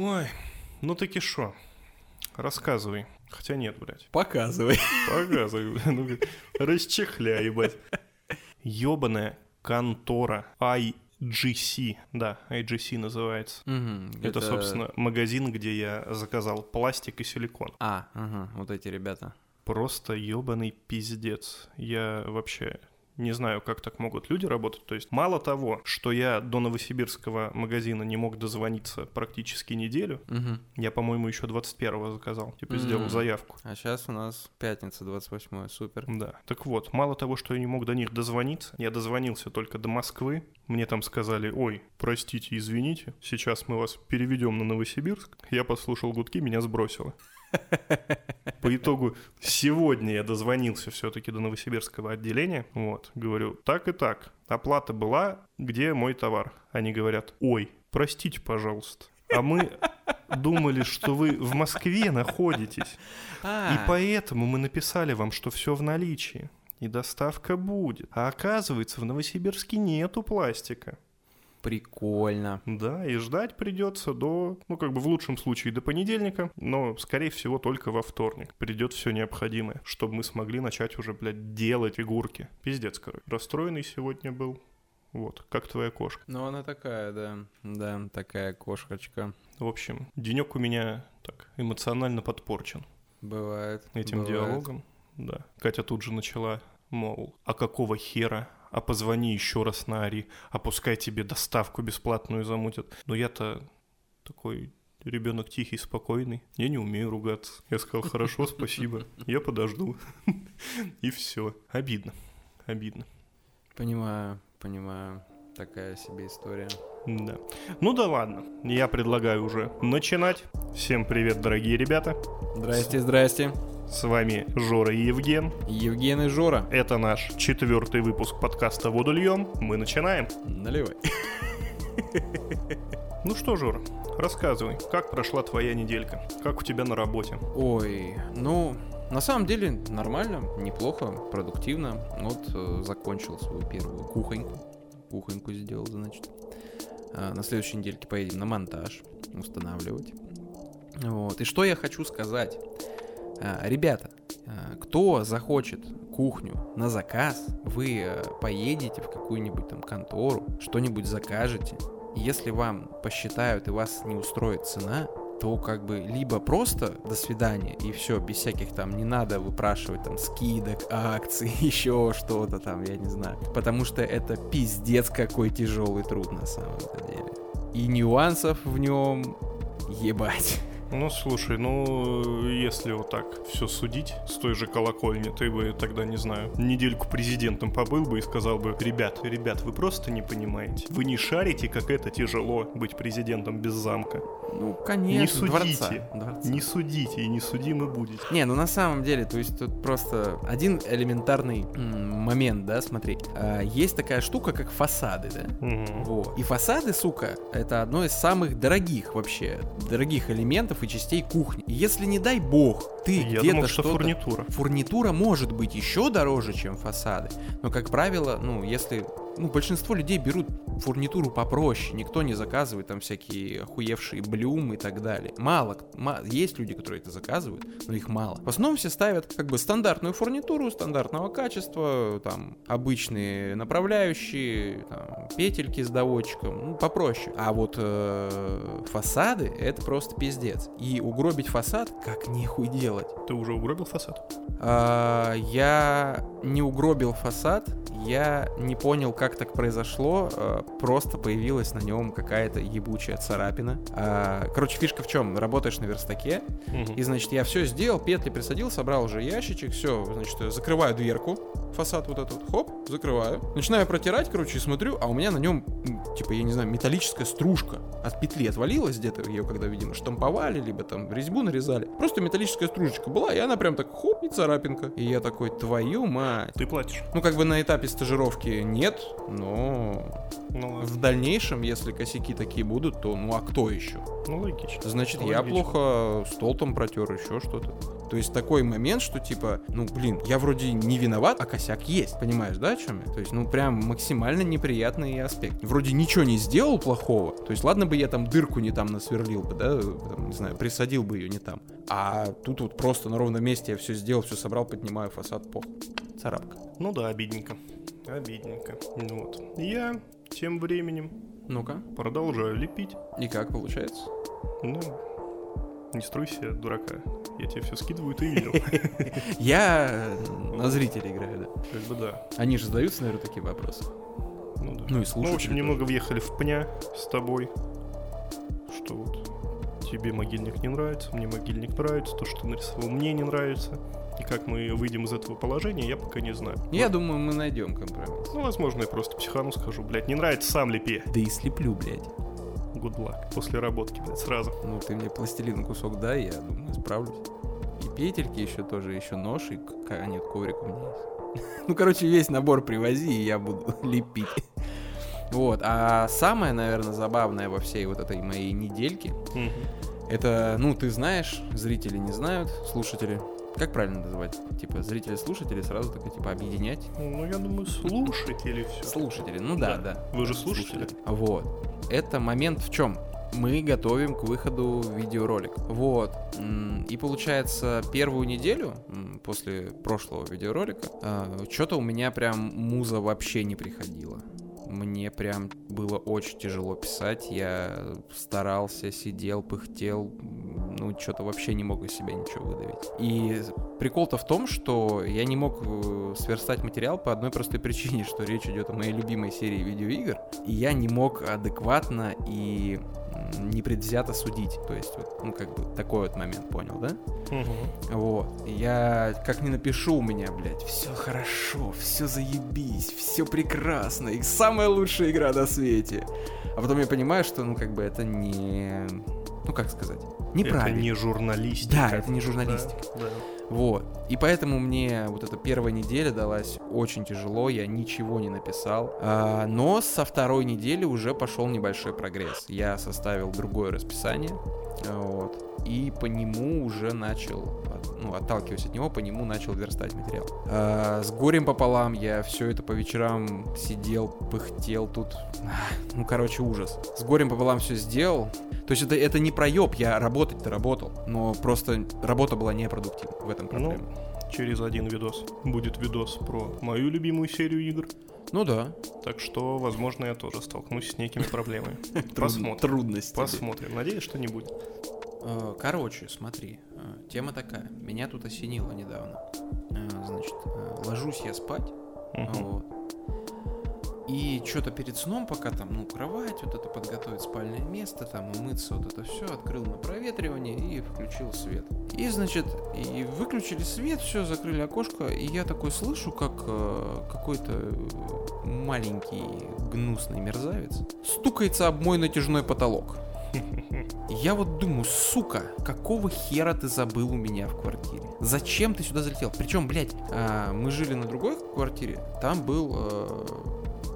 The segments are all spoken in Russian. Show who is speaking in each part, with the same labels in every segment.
Speaker 1: Ой, ну таки шо? Рассказывай. Хотя нет, блядь.
Speaker 2: Показывай.
Speaker 1: Показывай. Ну, расчехляй, ебать. Ёбаная контора IGC. Да, IGC называется.
Speaker 2: Мгм,
Speaker 1: Это, собственно, магазин, где я заказал пластик и силикон.
Speaker 2: А, ага, вот эти ребята.
Speaker 1: Просто ёбаный пиздец. Я вообще не знаю, как так могут люди работать. То есть мало того, что я до новосибирского магазина не мог дозвониться практически неделю,
Speaker 2: Мгм.
Speaker 1: я, по-моему, еще 21-го заказал. Типа
Speaker 2: Мгм.
Speaker 1: сделал заявку.
Speaker 2: А сейчас у нас пятница, 28 супер.
Speaker 1: Да. Так вот, мало того, что я не мог до них дозвониться, я дозвонился только до Москвы. Мне там сказали, ой, простите, извините, сейчас мы вас переведем на Новосибирск. Я послушал гудки, меня сбросило. По итогу сегодня я дозвонился все-таки до новосибирского отделения. Вот, говорю, так и так, оплата была, где мой товар? Они говорят, ой, простите, пожалуйста. А мы думали, что вы в Москве находитесь.
Speaker 2: А,
Speaker 1: И поэтому мы написали вам, что все в наличии. И доставка будет. А оказывается, в Новосибирске нету пластика.
Speaker 2: Прикольно.
Speaker 1: Да, и ждать придется до, ну, как бы в лучшем случае до понедельника, но, скорее всего, только во вторник. Придет все необходимое, чтобы мы смогли начать уже, блядь, делать фигурки. Пиздец, короче. Расстроенный сегодня был. Вот, как твоя кошка.
Speaker 2: Ну, она такая, да. Да, такая кошечка.
Speaker 1: В общем, денек у меня так эмоционально подпорчен
Speaker 2: Бывает.
Speaker 1: этим
Speaker 2: бывает.
Speaker 1: диалогом. Да. Катя тут же начала, мол, а какого хера? А позвони еще раз на Ари, а пускай тебе доставку бесплатную замутят. Но я-то такой ребенок тихий, спокойный. Я не умею ругаться. Я сказал, хорошо, спасибо, я подожду. И все. Обидно. Обидно.
Speaker 2: Понимаю, понимаю. Такая себе история.
Speaker 1: Да. Ну да ладно. Я предлагаю уже начинать. Всем привет, дорогие ребята.
Speaker 2: Здрасте, здрасте.
Speaker 1: С вами Жора и Евген.
Speaker 2: Евген и Жора.
Speaker 1: Это наш четвертый выпуск подкаста «Воду льем». Мы начинаем.
Speaker 2: Наливай.
Speaker 1: Ну что, Жора, рассказывай, как прошла твоя неделька? Как у тебя на работе?
Speaker 2: Ой, ну, на самом деле нормально, неплохо, продуктивно. Вот э, закончил свою первую кухоньку. Кухоньку сделал, значит. А, на следующей недельке поедем на монтаж устанавливать. Вот. И что я хочу сказать. А, ребята, а, кто захочет кухню на заказ, вы э, поедете в какую-нибудь там контору, что-нибудь закажете. Если вам посчитают и вас не устроит цена, то как бы либо просто до свидания и все, без всяких там не надо выпрашивать там скидок, акций, еще что-то там, я не знаю. Потому что это пиздец какой тяжелый труд на самом-то деле. И нюансов в нем ебать.
Speaker 1: Ну, слушай, ну, если вот так все судить с той же колокольни, ты бы тогда, не знаю, недельку президентом побыл бы и сказал бы, ребят, ребят, вы просто не понимаете. Вы не шарите, как это тяжело быть президентом без замка.
Speaker 2: Ну, конечно,
Speaker 1: не судите,
Speaker 2: дворца, дворца.
Speaker 1: не судите и не судимы будете.
Speaker 2: Не, ну на самом деле, то есть тут просто один элементарный момент, да, смотри. А, есть такая штука, как фасады, да?
Speaker 1: Мгм.
Speaker 2: Вот. И фасады, сука, это одно из самых дорогих вообще, дорогих элементов и частей кухни. Если, не дай бог, ты где-то
Speaker 1: что
Speaker 2: что-то...
Speaker 1: фурнитура.
Speaker 2: Фурнитура может быть еще дороже, чем фасады. Но, как правило, ну, если... Ну, большинство людей берут фурнитуру попроще. Никто не заказывает там всякие охуевшие блюм и так далее. Мало. ма- Есть люди, которые это заказывают, но их мало. В основном все ставят как бы стандартную фурнитуру, стандартного качества, там, обычные направляющие, там, петельки с доводчиком, ну, попроще. А вот э, фасады — это просто пиздец. И угробить фасад как нехуй делать.
Speaker 1: Ты уже угробил фасад?
Speaker 2: А, я не угробил фасад, я не понял, как так произошло, а, просто появилась на нем какая-то ебучая царапина. А, короче, фишка в чем? Работаешь на верстаке,
Speaker 1: Мгм.
Speaker 2: и, значит, я все сделал, петли присадил, собрал уже ящичек, все, значит, закрываю дверку, фасад вот этот, хоп, закрываю. Начинаю протирать, короче, и смотрю, а у меня на нем, типа, я не знаю, металлическая стружка от петли отвалилась где-то, ее когда, видимо, штамповали, либо там резьбу нарезали. Просто металлическая стружечка была, и она прям так хоп, и царапинка. И я такой, твою мать.
Speaker 1: Ты платишь.
Speaker 2: Ну, как бы на этапе стажировки нет, Но
Speaker 1: Ну ладно.
Speaker 2: в дальнейшем, если косяки такие будут, то ну а кто еще?
Speaker 1: Ну логично.
Speaker 2: Значит, я
Speaker 1: Логично.
Speaker 2: плохо стол там протер, еще что-то. То есть такой момент, что типа, ну блин, я вроде не виноват, а косяк есть. Понимаешь, да, о чем я? То есть, ну прям максимально неприятный аспект. Вроде ничего не сделал плохого. То есть, ладно бы я там дырку не там насверлил бы, да, там, не знаю, присадил бы ее не там. А тут вот просто на ровном месте я все сделал, все собрал, поднимаю фасад по царапка.
Speaker 1: Ну да, обидненько. Обидненько. Ну Вот. Я тем временем
Speaker 2: Ну-ка,
Speaker 1: продолжаю лепить.
Speaker 2: и как получается?
Speaker 1: Ну, не стройся, дурака. Я тебе все скидываю, ты видел.
Speaker 2: Я на зрителей играю, да.
Speaker 1: Как бы да.
Speaker 2: Они же задаются, наверное, такие вопросы.
Speaker 1: Ну да.
Speaker 2: Ну и
Speaker 1: Ну,
Speaker 2: слушатели
Speaker 1: в общем, немного въехали в пня с тобой. Что вот тебе могильник не нравится, мне могильник нравится, то, что ты нарисовал, мне не нравится. И как мы выйдем из этого положения, я пока не знаю.
Speaker 2: Я думаю, мы найдем компромисс.
Speaker 1: Ну, возможно, я просто психану скажу, блядь, не нравится, сам лепи.
Speaker 2: Да и слеплю, блядь.
Speaker 1: Good luck. После работки, блядь, сразу.
Speaker 2: Ну, ты мне пластилин кусок дай, я думаю, справлюсь. И петельки еще тоже, еще нож, и... А, нет, коврик у меня есть. Ну, короче, весь набор привози, и я буду лепить. Вот, а самое, наверное, забавное во всей вот этой моей недельке,
Speaker 1: Мгм.
Speaker 2: это, ну, ты знаешь, зрители не знают, слушатели. Как правильно называть? Типа, зрители, слушатели, сразу такое, типа, объединять?
Speaker 1: Ну, я думаю, слушатели все.
Speaker 2: Слушатели, ну да,
Speaker 1: Да.
Speaker 2: да.
Speaker 1: Вы же слушатели?
Speaker 2: Вот. Это момент в чем? Мы готовим к выходу видеоролик. Вот. И получается, первую неделю после прошлого видеоролика что-то у меня прям муза вообще не приходила. Мне прям было очень тяжело писать. Я старался, сидел, пыхтел. Ну, что-то вообще не мог из себя ничего выдавить. И прикол-то в том, что я не мог э, сверстать материал по одной простой причине, что речь идет о моей любимой серии видеоигр. И я не мог адекватно и непредвзято судить. То есть, вот, ну, как бы такой вот момент, понял, да?
Speaker 1: Мгм.
Speaker 2: Вот. Я как не напишу у меня, блядь, все хорошо, все заебись, все прекрасно, и самая лучшая игра на свете. А потом я понимаю, что, ну, как бы это не... Ну, как сказать? Неправильно.
Speaker 1: Это не журналистика.
Speaker 2: Да, это не журналистика.
Speaker 1: Да, да.
Speaker 2: Вот. И поэтому мне вот эта первая неделя далась очень тяжело, я ничего не написал. А, но со второй недели уже пошел небольшой прогресс. Я составил другое расписание, вот, и по нему уже начал, ну, отталкиваясь от него, по нему начал верстать материал. А, с горем пополам я все это по вечерам сидел, пыхтел тут. Ну, короче, ужас. С горем пополам все сделал. То есть это, это не проеб, я работать-то работал, но просто работа была непродуктивна в этом
Speaker 1: Ну,
Speaker 2: проблема.
Speaker 1: через один видос будет видос про мою любимую серию игр.
Speaker 2: Ну, да.
Speaker 1: Так что, возможно, я тоже столкнусь с некими проблемами. Посмотрим.
Speaker 2: Трудности.
Speaker 1: Посмотрим. Надеюсь, что не будет.
Speaker 2: Э, Короче, смотри, э, тема такая. Меня тут осенило недавно. Э, Значит, ложусь я спать, вот. И что-то перед сном, пока там, ну, кровать, вот это подготовить спальное место, там, умыться, вот это все, открыл на проветривание и включил свет. И, значит, и выключили свет, все, закрыли окошко, и я такой слышу, как э, какой-то маленький гнусный мерзавец стукается об мой натяжной потолок. Я вот думаю, сука, какого хера ты забыл у меня в квартире? Зачем ты сюда залетел? Причем, блядь, а, мы жили на другой квартире, там был э,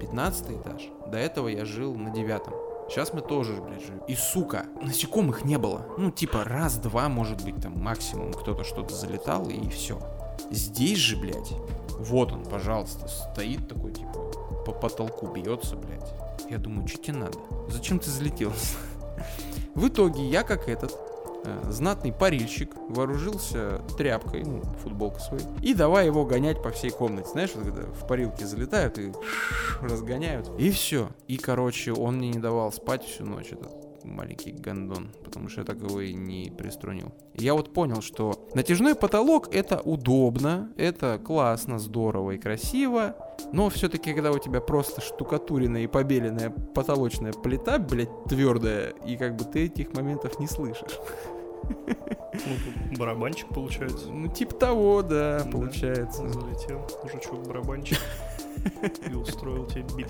Speaker 2: 15 этаж. До этого я жил на девятом. Сейчас мы тоже, блядь, живем. И, сука, насекомых не было. Ну, типа, раз-два, может быть, там, максимум кто-то что-то залетал, и все. Здесь же, блядь, вот он, пожалуйста, стоит такой, типа, по потолку бьется, блядь. Я думаю, что тебе надо? Зачем ты залетел? В итоге я, как этот э, знатный парильщик, вооружился тряпкой, ну, футболкой своей, и давай его гонять по всей комнате. Знаешь, вот когда в парилке залетают и разгоняют. И все. И, короче, он мне не давал спать всю ночь, этот маленький гондон, потому что я так его и не приструнил. Я вот понял, что натяжной потолок это удобно, это классно, здорово и красиво, но все-таки, когда у тебя просто штукатуренная и побеленная потолочная плита, блядь, твердая, и как бы ты этих моментов не слышишь.
Speaker 1: Ну, барабанчик получается.
Speaker 2: Ну, типа того, да,
Speaker 1: Да.
Speaker 2: получается.
Speaker 1: Залетел жучок-барабанчик и устроил тебе бит.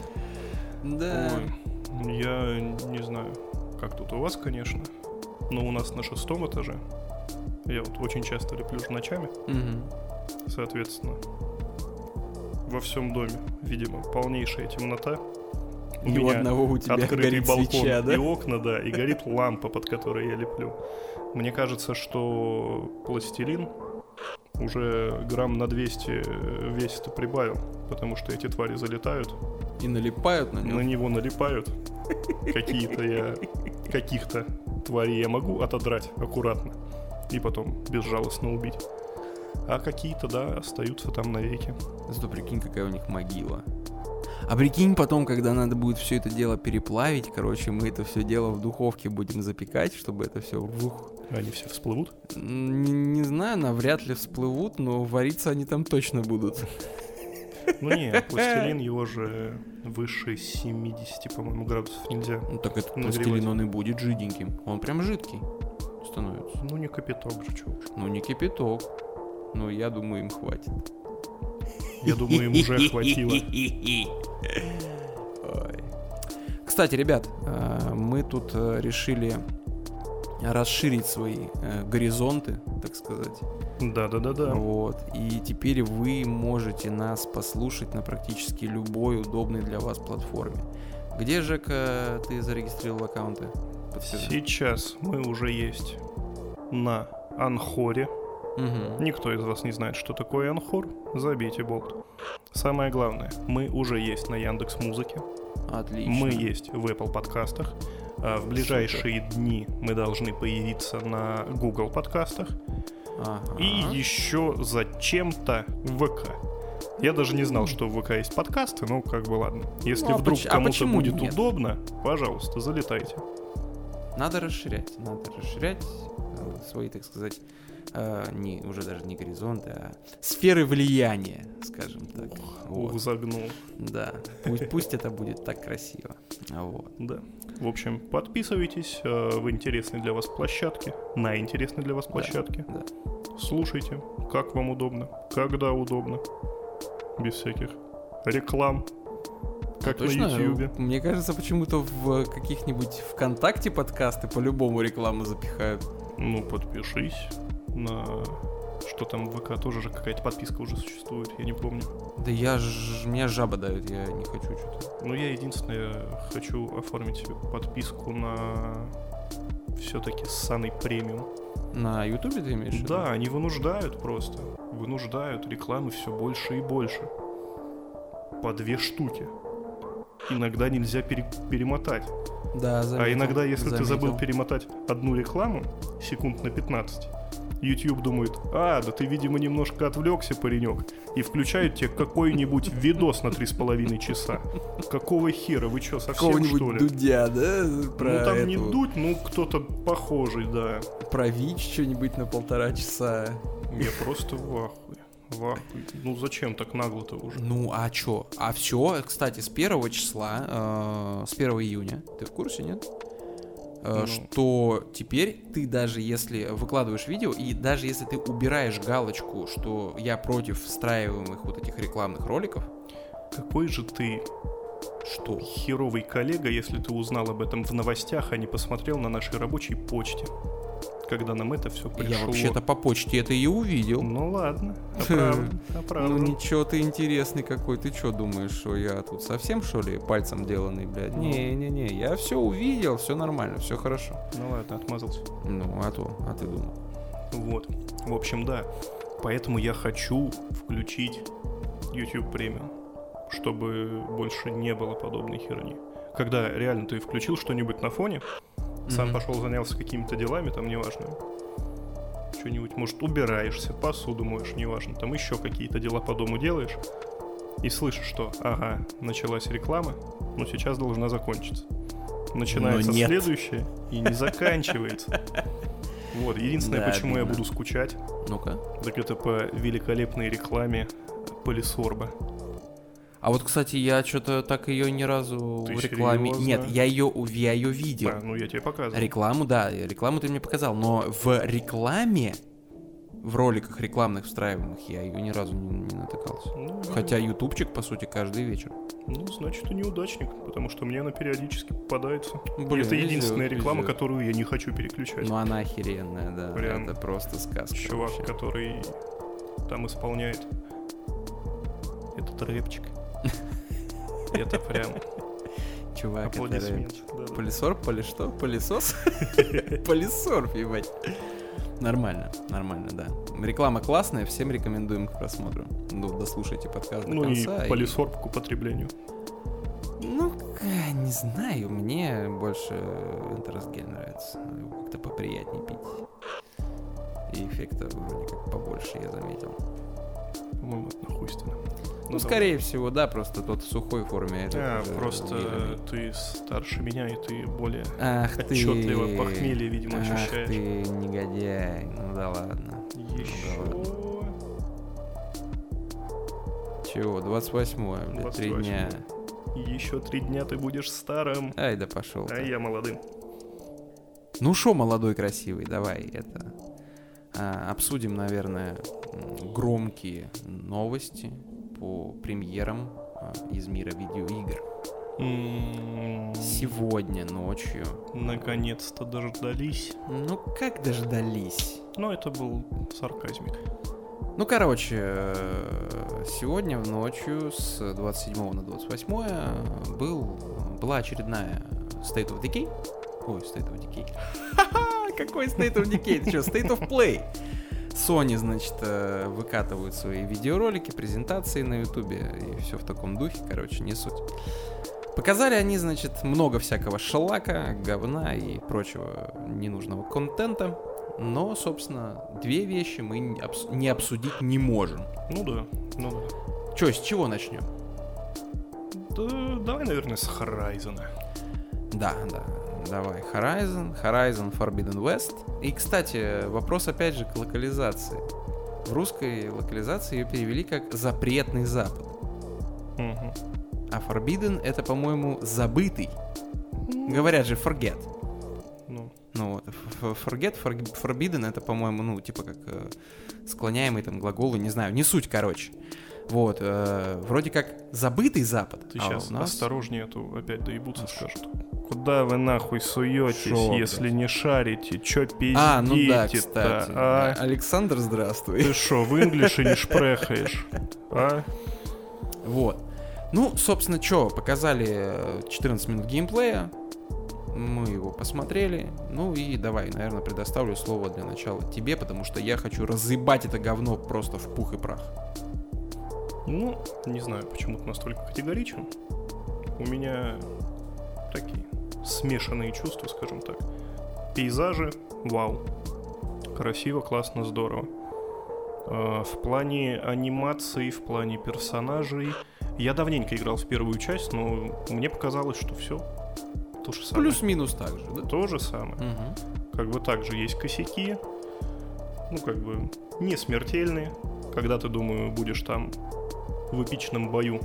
Speaker 2: Да.
Speaker 1: Ой, я не знаю, как тут у вас, конечно, но у нас на шестом этаже. Я вот очень часто леплю ночами,
Speaker 2: Мгм.
Speaker 1: соответственно. во всем доме, видимо, полнейшая темнота. У
Speaker 2: И у
Speaker 1: меня
Speaker 2: одного у тебя
Speaker 1: открытый
Speaker 2: горит
Speaker 1: балкон
Speaker 2: свеча, да?
Speaker 1: и окна, да, и горит лампа, под которой я леплю. Мне кажется, что пластилин уже грамм на 200 весит и прибавил, потому что эти твари залетают,
Speaker 2: И налипают на
Speaker 1: на
Speaker 2: нем.
Speaker 1: него налипают. Какие-то я... Каких-то тварей я могу отодрать аккуратно и потом безжалостно убить. А какие-то, да, остаются там навеки.
Speaker 2: Зато прикинь, какая у них могила. А прикинь потом, когда надо будет все это дело переплавить, короче, мы это все дело в духовке будем запекать, чтобы это все вух.
Speaker 1: Они все всплывут.
Speaker 2: Не, не знаю, навряд ли всплывут, но вариться они там точно будут.
Speaker 1: Ну не, пластилин его же выше 70, по-моему, градусов нельзя.
Speaker 2: Ну так этот
Speaker 1: Нагревать.
Speaker 2: пластилин, он и будет жиденьким. Он прям жидкий становится.
Speaker 1: Ну не капиток же, уж.
Speaker 2: Ну не кипяток. Но я думаю, им хватит.
Speaker 1: Я думаю, им уже хватило.
Speaker 2: Ой. Кстати, ребят, э, мы тут э, решили расширить свои э, горизонты, так сказать.
Speaker 1: Да-да-да-да.
Speaker 2: Вот. И теперь вы можете нас послушать на практически любой удобной для вас платформе. Где, Жека, ты зарегистрировал аккаунты? Подскажи.
Speaker 1: Сейчас мы уже есть на Анхоре.
Speaker 2: Мгм.
Speaker 1: Никто из вас не знает, что такое Анхор. Забейте болт. Самое главное, мы уже есть на Яндекс Музыке.
Speaker 2: Отлично.
Speaker 1: Мы есть в Apple подкастах. А В ближайшие дни мы должны появиться на Google подкастах.
Speaker 2: Ага.
Speaker 1: И еще зачем-то в ВК. Я даже не знал, что в ВК есть подкасты, ну как бы ладно. Если
Speaker 2: Ну, а
Speaker 1: вдруг
Speaker 2: поч- а
Speaker 1: кому-то
Speaker 2: почему
Speaker 1: будет
Speaker 2: нет?
Speaker 1: удобно, пожалуйста, залетайте.
Speaker 2: Надо расширять, надо расширять э, свои, так сказать, э, не, уже даже не горизонты, а сферы влияния, скажем так. Вот.
Speaker 1: Ух, загнул.
Speaker 2: Да, пусть, пусть это будет так красиво. Вот.
Speaker 1: Да. В общем, подписывайтесь э, в интересной для вас площадке, на интересной для вас площадке.
Speaker 2: Да.
Speaker 1: Слушайте, как вам удобно, когда удобно, без всяких реклам, как
Speaker 2: А Точно?
Speaker 1: на Ютьюбе.
Speaker 2: Мне кажется, почему-то в каких-нибудь ВКонтакте подкасты по-любому рекламу запихают.
Speaker 1: Ну, подпишись на... Что там в ВК тоже же какая-то подписка уже существует, я не помню.
Speaker 2: Да я ж... Меня жаба дает, я не хочу что-то.
Speaker 1: Ну, я единственное хочу оформить подписку на все-таки ссаный премиум.
Speaker 2: На Ютубе ты имеешь?
Speaker 1: Да, они вынуждают просто. Вынуждают рекламы все больше и больше. По две штуки. Иногда нельзя пере- перемотать.
Speaker 2: Да,
Speaker 1: а
Speaker 2: заметил,
Speaker 1: иногда, если ты забыл
Speaker 2: заметил.
Speaker 1: перемотать одну рекламу, секунд на 15, YouTube думает, а, да ты, видимо, немножко отвлекся, паренек, и включает тебе какой-нибудь видос на 3,5 часа. Какого хера, вы что, совсем что ли?
Speaker 2: Дудя, да? Про
Speaker 1: ну там не
Speaker 2: эту-
Speaker 1: дуть, ну кто-то похожий, да.
Speaker 2: Про ВИЧ что-нибудь на полтора часа.
Speaker 1: Я просто в ахуе. В ахуе. Ну зачем так нагло-то уже?
Speaker 2: Ну, а чё? А все, кстати, с первого числа, э, с 1 июня, ты в курсе, нет? Э,
Speaker 1: Ну.
Speaker 2: Что теперь ты даже если выкладываешь видео, и даже если ты убираешь галочку, что я против встраиваемых вот этих рекламных роликов,
Speaker 1: Какой же ты
Speaker 2: что?
Speaker 1: херовый коллега, если ты узнал об этом в новостях, а не посмотрел на нашей рабочей почте, когда нам это все пришло.
Speaker 2: Я вообще-то по почте это и увидел.
Speaker 1: Ну ладно, оправдан,
Speaker 2: Ну ничего ты интересный какой, ты что думаешь, что я тут совсем что ли пальцем деланный, блядь?
Speaker 1: Ну.
Speaker 2: Не-не-не, я все увидел, все нормально, все хорошо.
Speaker 1: Ну ладно, отмазался.
Speaker 2: Ну, а то, а ты думал.
Speaker 1: Вот. В общем, да. Поэтому я хочу включить YouTube премиум, чтобы больше не было подобной херни. Когда реально ты включил что-нибудь на фоне, сам
Speaker 2: Мгм.
Speaker 1: пошел занялся какими-то делами, там неважно. Что-нибудь, может, убираешься, посуду моешь, неважно, там еще какие-то дела по дому делаешь, и слышишь, что, ага, началась реклама, но сейчас должна закончиться. Начинается следующее и не заканчивается. Вот, единственное,
Speaker 2: Да,
Speaker 1: почему я буду скучать,
Speaker 2: Ну-ка.
Speaker 1: так это по великолепной рекламе Полисорба.
Speaker 2: А вот, кстати, я что-то так ее ни разу
Speaker 1: Ты
Speaker 2: в рекламе.
Speaker 1: серьезно?
Speaker 2: Нет, я ее, я ее видел.
Speaker 1: А, ну я тебе показывал.
Speaker 2: Рекламу, да, рекламу ты мне показал, но в рекламе, в роликах рекламных встраиваемых, я ее ни разу не, не натыкался.
Speaker 1: Ну,
Speaker 2: Хотя ютубчик, по сути, каждый вечер.
Speaker 1: Ну, значит, ты неудачник, потому что мне она периодически попадается.
Speaker 2: Блин,
Speaker 1: это
Speaker 2: везет,
Speaker 1: единственная реклама,
Speaker 2: везет.
Speaker 1: которую я не хочу переключать.
Speaker 2: Ну, она охеренная, да.
Speaker 1: Прям
Speaker 2: Это просто сказка.
Speaker 1: Чувак,
Speaker 2: вообще.
Speaker 1: который там исполняет. этот рэпчик. Это прям
Speaker 2: Чувак, это. Полисорб, поли что? Полисос? Полисорб, ебать. Нормально, нормально, да. Реклама классная, всем рекомендуем к просмотру. Ну, дослушайте подкаст до
Speaker 1: Ну и
Speaker 2: конца.
Speaker 1: полисорб к употреблению.
Speaker 2: Ну, к- не знаю, мне больше Энтерсгель нравится. Как-то поприятнее пить. И эффекта вроде как побольше, я заметил.
Speaker 1: По-моему, это нахуйственно.
Speaker 2: Ну, скорее всего, да, просто тот в сухой форме.
Speaker 1: А, просто
Speaker 2: уверенный.
Speaker 1: ты старше меня, и ты более
Speaker 2: Ах ты...
Speaker 1: отчетливо похмелье, видимо,
Speaker 2: Ах
Speaker 1: ощущаешь.
Speaker 2: ты негодяй. Ну да ладно.
Speaker 1: Еще...
Speaker 2: Чего, 28-е, блядь, три
Speaker 1: 28-е.
Speaker 2: дня.
Speaker 1: Еще три дня ты будешь старым,
Speaker 2: Ай, да пошел.
Speaker 1: а я молодым.
Speaker 2: Ну шо, молодой красивый, давай это обсудим, наверное, громкие новости по премьерам а, из мира видеоигр.
Speaker 1: М,
Speaker 2: Сегодня ночью.
Speaker 1: Наконец-то дождались.
Speaker 2: Ну как дождались?
Speaker 1: Но это был сарказмик.
Speaker 2: Ну, короче, э, сегодня ночью с 27 на 28 был, была очередная State of Decay. Ой, State of Decay. Какой State of Decay? Ты что, State of Play? Sony, значит, э, выкатывают свои видеоролики, презентации на ютубе и все в таком духе, короче, не суть. Показали они, значит, много всякого шелака, говна и прочего ненужного контента. Но, собственно, две вещи мы не обсудить не можем.
Speaker 1: Ну да, ну да.
Speaker 2: Че, с чего начнем?
Speaker 1: Да, давай, наверное, с Horizon.
Speaker 2: Да, да, давай. Horizon, Horizon Forbidden West. И, кстати, вопрос опять же к локализации. В русской локализации ее перевели как «Запретный Запад».
Speaker 1: Мгм.
Speaker 2: А Forbidden — это, по-моему, «Забытый». Говорят же «Forget».
Speaker 1: Ну,
Speaker 2: Ну вот, forget, for- forbidden это, по-моему, ну, типа как э, склоняемый там глаголы, не знаю, не суть, короче. Вот, э, вроде как забытый Запад.
Speaker 1: ты
Speaker 2: а
Speaker 1: сейчас
Speaker 2: нас...
Speaker 1: осторожнее, а то опять доебутся скажут. Куда вы нахуй суетесь,
Speaker 2: Шо,
Speaker 1: если не шарите? Чё пиздите
Speaker 2: А, ну да, кстати.
Speaker 1: а?
Speaker 2: Александр, здравствуй.
Speaker 1: Ты шо, в инглише не шпрехаешь? А?
Speaker 2: Вот. Ну, собственно, что, показали э, 14 минут геймплея, мы его посмотрели, ну и давай, наверное, предоставлю слово для начала тебе, потому что я хочу разъебать это говно просто в пух и прах.
Speaker 1: Ну, не знаю, почему ты настолько категоричен. У меня такие смешанные чувства, скажем так. Пейзажи, вау. Красиво, классно, здорово. А, В плане анимации, в плане персонажей. Я давненько играл в первую часть, но мне показалось, что все то же самое.
Speaker 2: Плюс-минус так же, да?
Speaker 1: То же самое.
Speaker 2: Мгм.
Speaker 1: Как бы также есть косяки, ну как бы не смертельные. Когда ты, думаю, будешь там в эпичном бою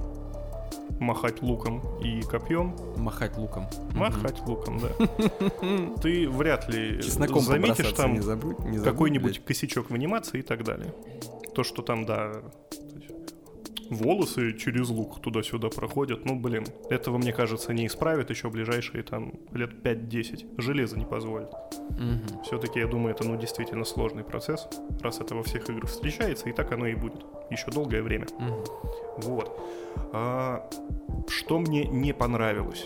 Speaker 1: махать луком и копьем,
Speaker 2: Махать луком.
Speaker 1: Махать луком, да, ты вряд ли
Speaker 2: Чесноком
Speaker 1: заметишь там
Speaker 2: не забудь, не забудь,
Speaker 1: какой-нибудь
Speaker 2: блядь.
Speaker 1: косячок в анимации и так далее. То, что там, да, волосы через лук туда-сюда проходят, ну, блин, этого, мне кажется, не исправят еще ближайшие там лет 5-10. Железо не позволит.
Speaker 2: Мгм.
Speaker 1: Все-таки, я думаю, это ну, действительно сложный процесс, раз это во всех играх встречается, и так оно и будет. Еще долгое время.
Speaker 2: Мгм.
Speaker 1: Вот. А, что мне не понравилось?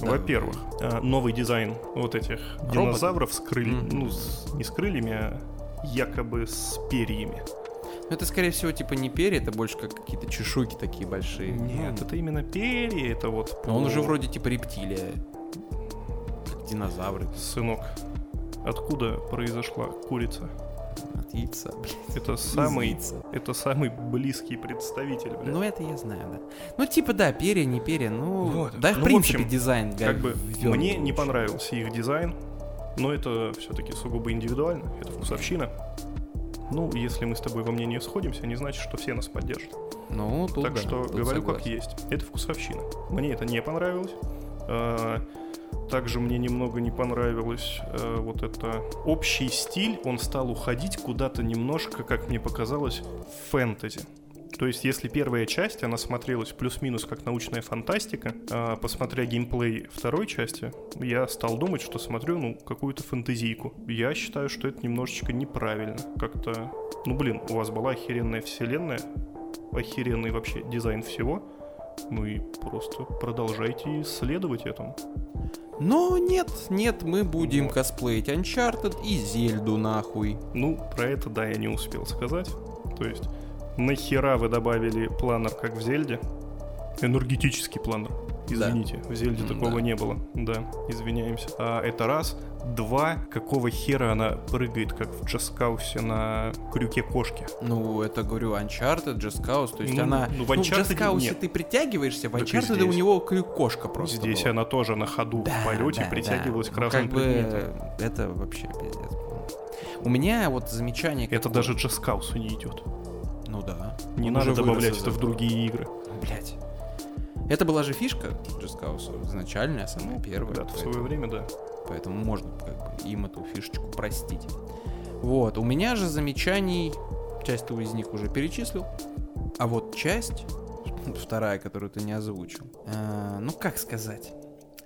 Speaker 2: Давай.
Speaker 1: Во-первых, а, новый дизайн вот этих
Speaker 2: Роботов?
Speaker 1: динозавров с крыльями,
Speaker 2: Мгм.
Speaker 1: ну, с- не с крыльями, а якобы с перьями.
Speaker 2: Ну, это, скорее всего, типа не перья, это больше как какие-то чешуйки такие большие.
Speaker 1: Нет,
Speaker 2: Ну,
Speaker 1: это именно перья, это вот...
Speaker 2: Но он
Speaker 1: по-
Speaker 2: уже вроде типа рептилия. Как динозавры.
Speaker 1: Сынок, откуда произошла курица?
Speaker 2: От яйца, блядь.
Speaker 1: Это самый,
Speaker 2: яйца.
Speaker 1: это самый близкий представитель, блядь.
Speaker 2: Ну, это я знаю, да. Ну, типа, да, перья, не перья, ну...
Speaker 1: Вот.
Speaker 2: Да, в
Speaker 1: Ну, в
Speaker 2: принципе,
Speaker 1: общем,
Speaker 2: дизайн
Speaker 1: как бы мне не понравился их дизайн, но это все-таки сугубо индивидуально, это вкусовщина. Ну, если мы с тобой во мнении сходимся, не значит, что все нас поддержат.
Speaker 2: Ну, тут
Speaker 1: так
Speaker 2: да,
Speaker 1: что
Speaker 2: тут
Speaker 1: говорю как
Speaker 2: согласен.
Speaker 1: есть. Это вкусовщина. Мне это не понравилось. А, Также мне немного не понравилось э, вот это общий стиль. Он стал уходить куда-то немножко, как мне показалось, в фэнтези. То есть, если первая часть, она смотрелась плюс-минус как научная фантастика, а посмотря геймплей второй части, я стал думать, что смотрю, ну, какую-то фэнтезийку. Я считаю, что это немножечко неправильно. Как-то, ну, блин, у вас была охеренная вселенная, охеренный вообще дизайн всего, ну и просто продолжайте исследовать этому.
Speaker 2: Но нет, нет, мы будем косплеить Uncharted и Зельду нахуй.
Speaker 1: Ну, про это, да, я не успел сказать. То есть, нахера вы добавили планер, как в Зельде? Энергетический планер. Извините, да. в Зельде такого да. не было. Да, извиняемся. А, это раз. Два, какого хера она прыгает, как в Джаскаусе на крюке кошки?
Speaker 2: Ну, это, говорю, Uncharted, Джаскаус, то есть
Speaker 1: ну,
Speaker 2: она...
Speaker 1: Ну, в, ну, в
Speaker 2: Джаскаусе нет. ты притягиваешься, в Uncharted у него крюк кошка просто
Speaker 1: Здесь
Speaker 2: была.
Speaker 1: она тоже на ходу да, в полете да, притягивалась
Speaker 2: да.
Speaker 1: к разным
Speaker 2: ну, как предметам. Бы это вообще пиздец. У меня вот замечание...
Speaker 1: Это какое... даже Джаскаусу не идет.
Speaker 2: Ну да.
Speaker 1: Не Он надо добавлять это в другие игры.
Speaker 2: Блять. Это была же фишка Джескауса, изначальная, самая ну, первая.
Speaker 1: Да, в свое время, да.
Speaker 2: Поэтому можно как бы им эту фишечку простить. Вот, у меня же замечаний, часть из них уже перечислил, а вот часть, вторая, которую ты не озвучил, э, ну как сказать,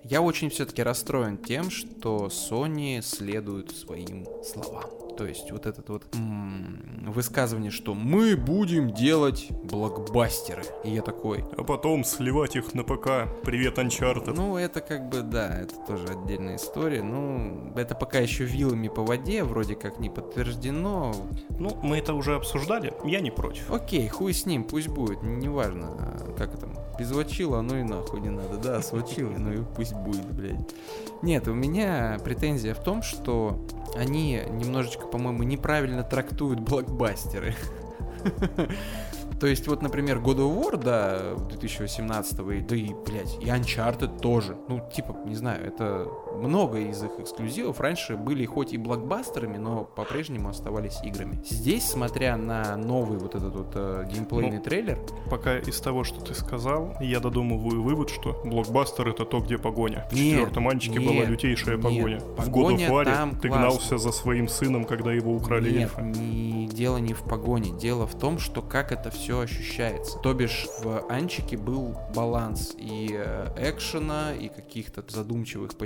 Speaker 2: я очень все-таки расстроен тем, что Sony следует своим словам. То есть вот этот вот м- высказывание, что мы будем делать блокбастеры. И я такой...
Speaker 1: А потом сливать их на ПК. Привет, Uncharted.
Speaker 2: Ну, это как бы, да, это тоже отдельная история. Ну, это пока еще вилами по воде, вроде как не подтверждено.
Speaker 1: Ну, мы это уже обсуждали, я не против.
Speaker 2: Окей, хуй с ним, пусть будет, неважно, как это, без вачила, ну и нахуй не надо, да, с вачилой, ну и пусть будет, блядь. Нет, у меня претензия в том, что они немножечко, по-моему, неправильно трактуют блокбастеры. То есть, вот, например, God of War, да, 2018 да и, блядь, и Uncharted тоже. Ну, типа, не знаю, это много из их эксклюзивов раньше были хоть и блокбастерами, но по-прежнему оставались играми. Здесь, смотря на новый вот этот вот э, геймплейный ну, трейлер...
Speaker 1: Пока из того, что ты сказал, я додумываю вывод, что блокбастер это то, где погоня. В нет, четвертом Анчике была лютейшая погоня. Нет, в God of War ты гнался за своим сыном, когда его украли
Speaker 2: нет, эльфы. Не, дело не в погоне. Дело в том, что как это все ощущается. То бишь в Анчике был баланс и э, экшена, и каких-то задумчивых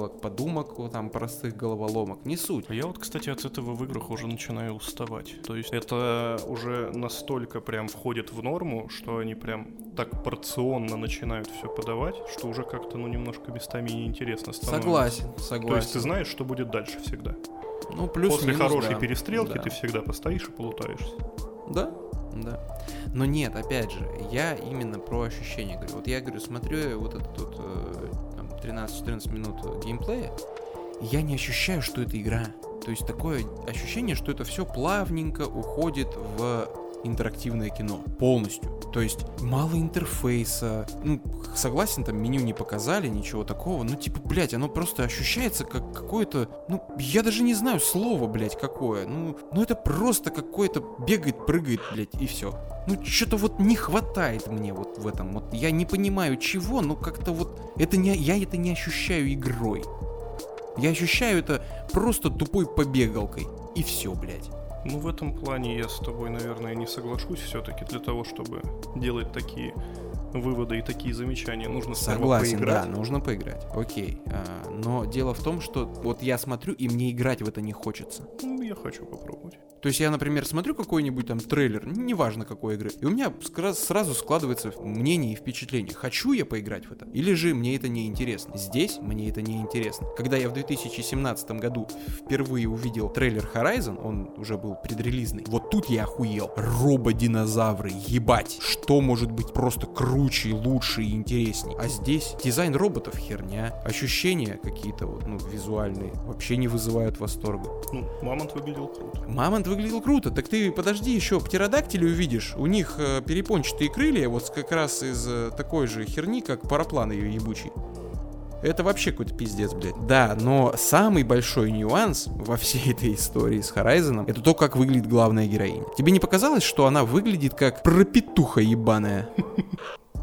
Speaker 2: посиделок подумок, там, простых головоломок, не суть.
Speaker 1: Я вот, кстати, от этого в играх уже начинаю уставать. То есть это уже настолько прям входит в норму, что они прям так порционно начинают все подавать, что уже как-то, ну, немножко местами неинтересно становится.
Speaker 2: Согласен, согласен. То
Speaker 1: есть ты знаешь, что будет дальше всегда.
Speaker 2: Ну, плюс
Speaker 1: После
Speaker 2: минус,
Speaker 1: хорошей
Speaker 2: да.
Speaker 1: перестрелки
Speaker 2: да.
Speaker 1: ты всегда постоишь и полутаешься.
Speaker 2: Да, да. Но нет, опять же, я именно про ощущения говорю. Вот я говорю, смотрю вот этот вот э, 13-14 минут геймплея, я не ощущаю, что это игра. То есть такое ощущение, что это все плавненько уходит в интерактивное кино полностью. То есть мало интерфейса. Ну, согласен, там меню не показали, ничего такого. Ну, типа, блядь, оно просто ощущается как какое-то... Ну, я даже не знаю слово, блядь, какое. Ну, ну это просто какое-то бегает, прыгает, блядь, и все. Ну, что-то вот не хватает мне вот в этом. Вот я не понимаю чего, но как-то вот... Это не... Я это не ощущаю игрой. Я ощущаю это просто тупой побегалкой. И все, блядь.
Speaker 1: Ну, в этом плане я с тобой, наверное, не соглашусь все-таки для того, чтобы делать такие выводы и такие замечания. Нужно
Speaker 2: Согласен,
Speaker 1: поиграть.
Speaker 2: да, нужно поиграть. Окей. А, но дело в том, что вот я смотрю, и мне играть в это не хочется.
Speaker 1: Ну, я хочу попробовать.
Speaker 2: То есть я, например, смотрю какой-нибудь там трейлер, неважно какой игры, и у меня сразу складывается мнение и впечатление, хочу я поиграть в это, или же мне это не интересно. Здесь мне это не интересно. Когда я в 2017 году впервые увидел трейлер Horizon, он уже был предрелизный, вот тут я охуел. Рободинозавры, ебать, что может быть просто круче, лучше и интереснее. А здесь дизайн роботов херня, ощущения какие-то вот, ну, визуальные, вообще не вызывают восторга.
Speaker 1: Ну, Мамонт выглядел круто.
Speaker 2: Мамонт выглядел круто. Так ты подожди еще, птеродактили увидишь. У них э, перепончатые крылья, вот как раз из э, такой же херни, как параплан ее ебучий. Это вообще какой-то пиздец, блядь. Да, но самый большой нюанс во всей этой истории с Хорайзоном это то, как выглядит главная героиня. Тебе не показалось, что она выглядит как пропитуха ебаная?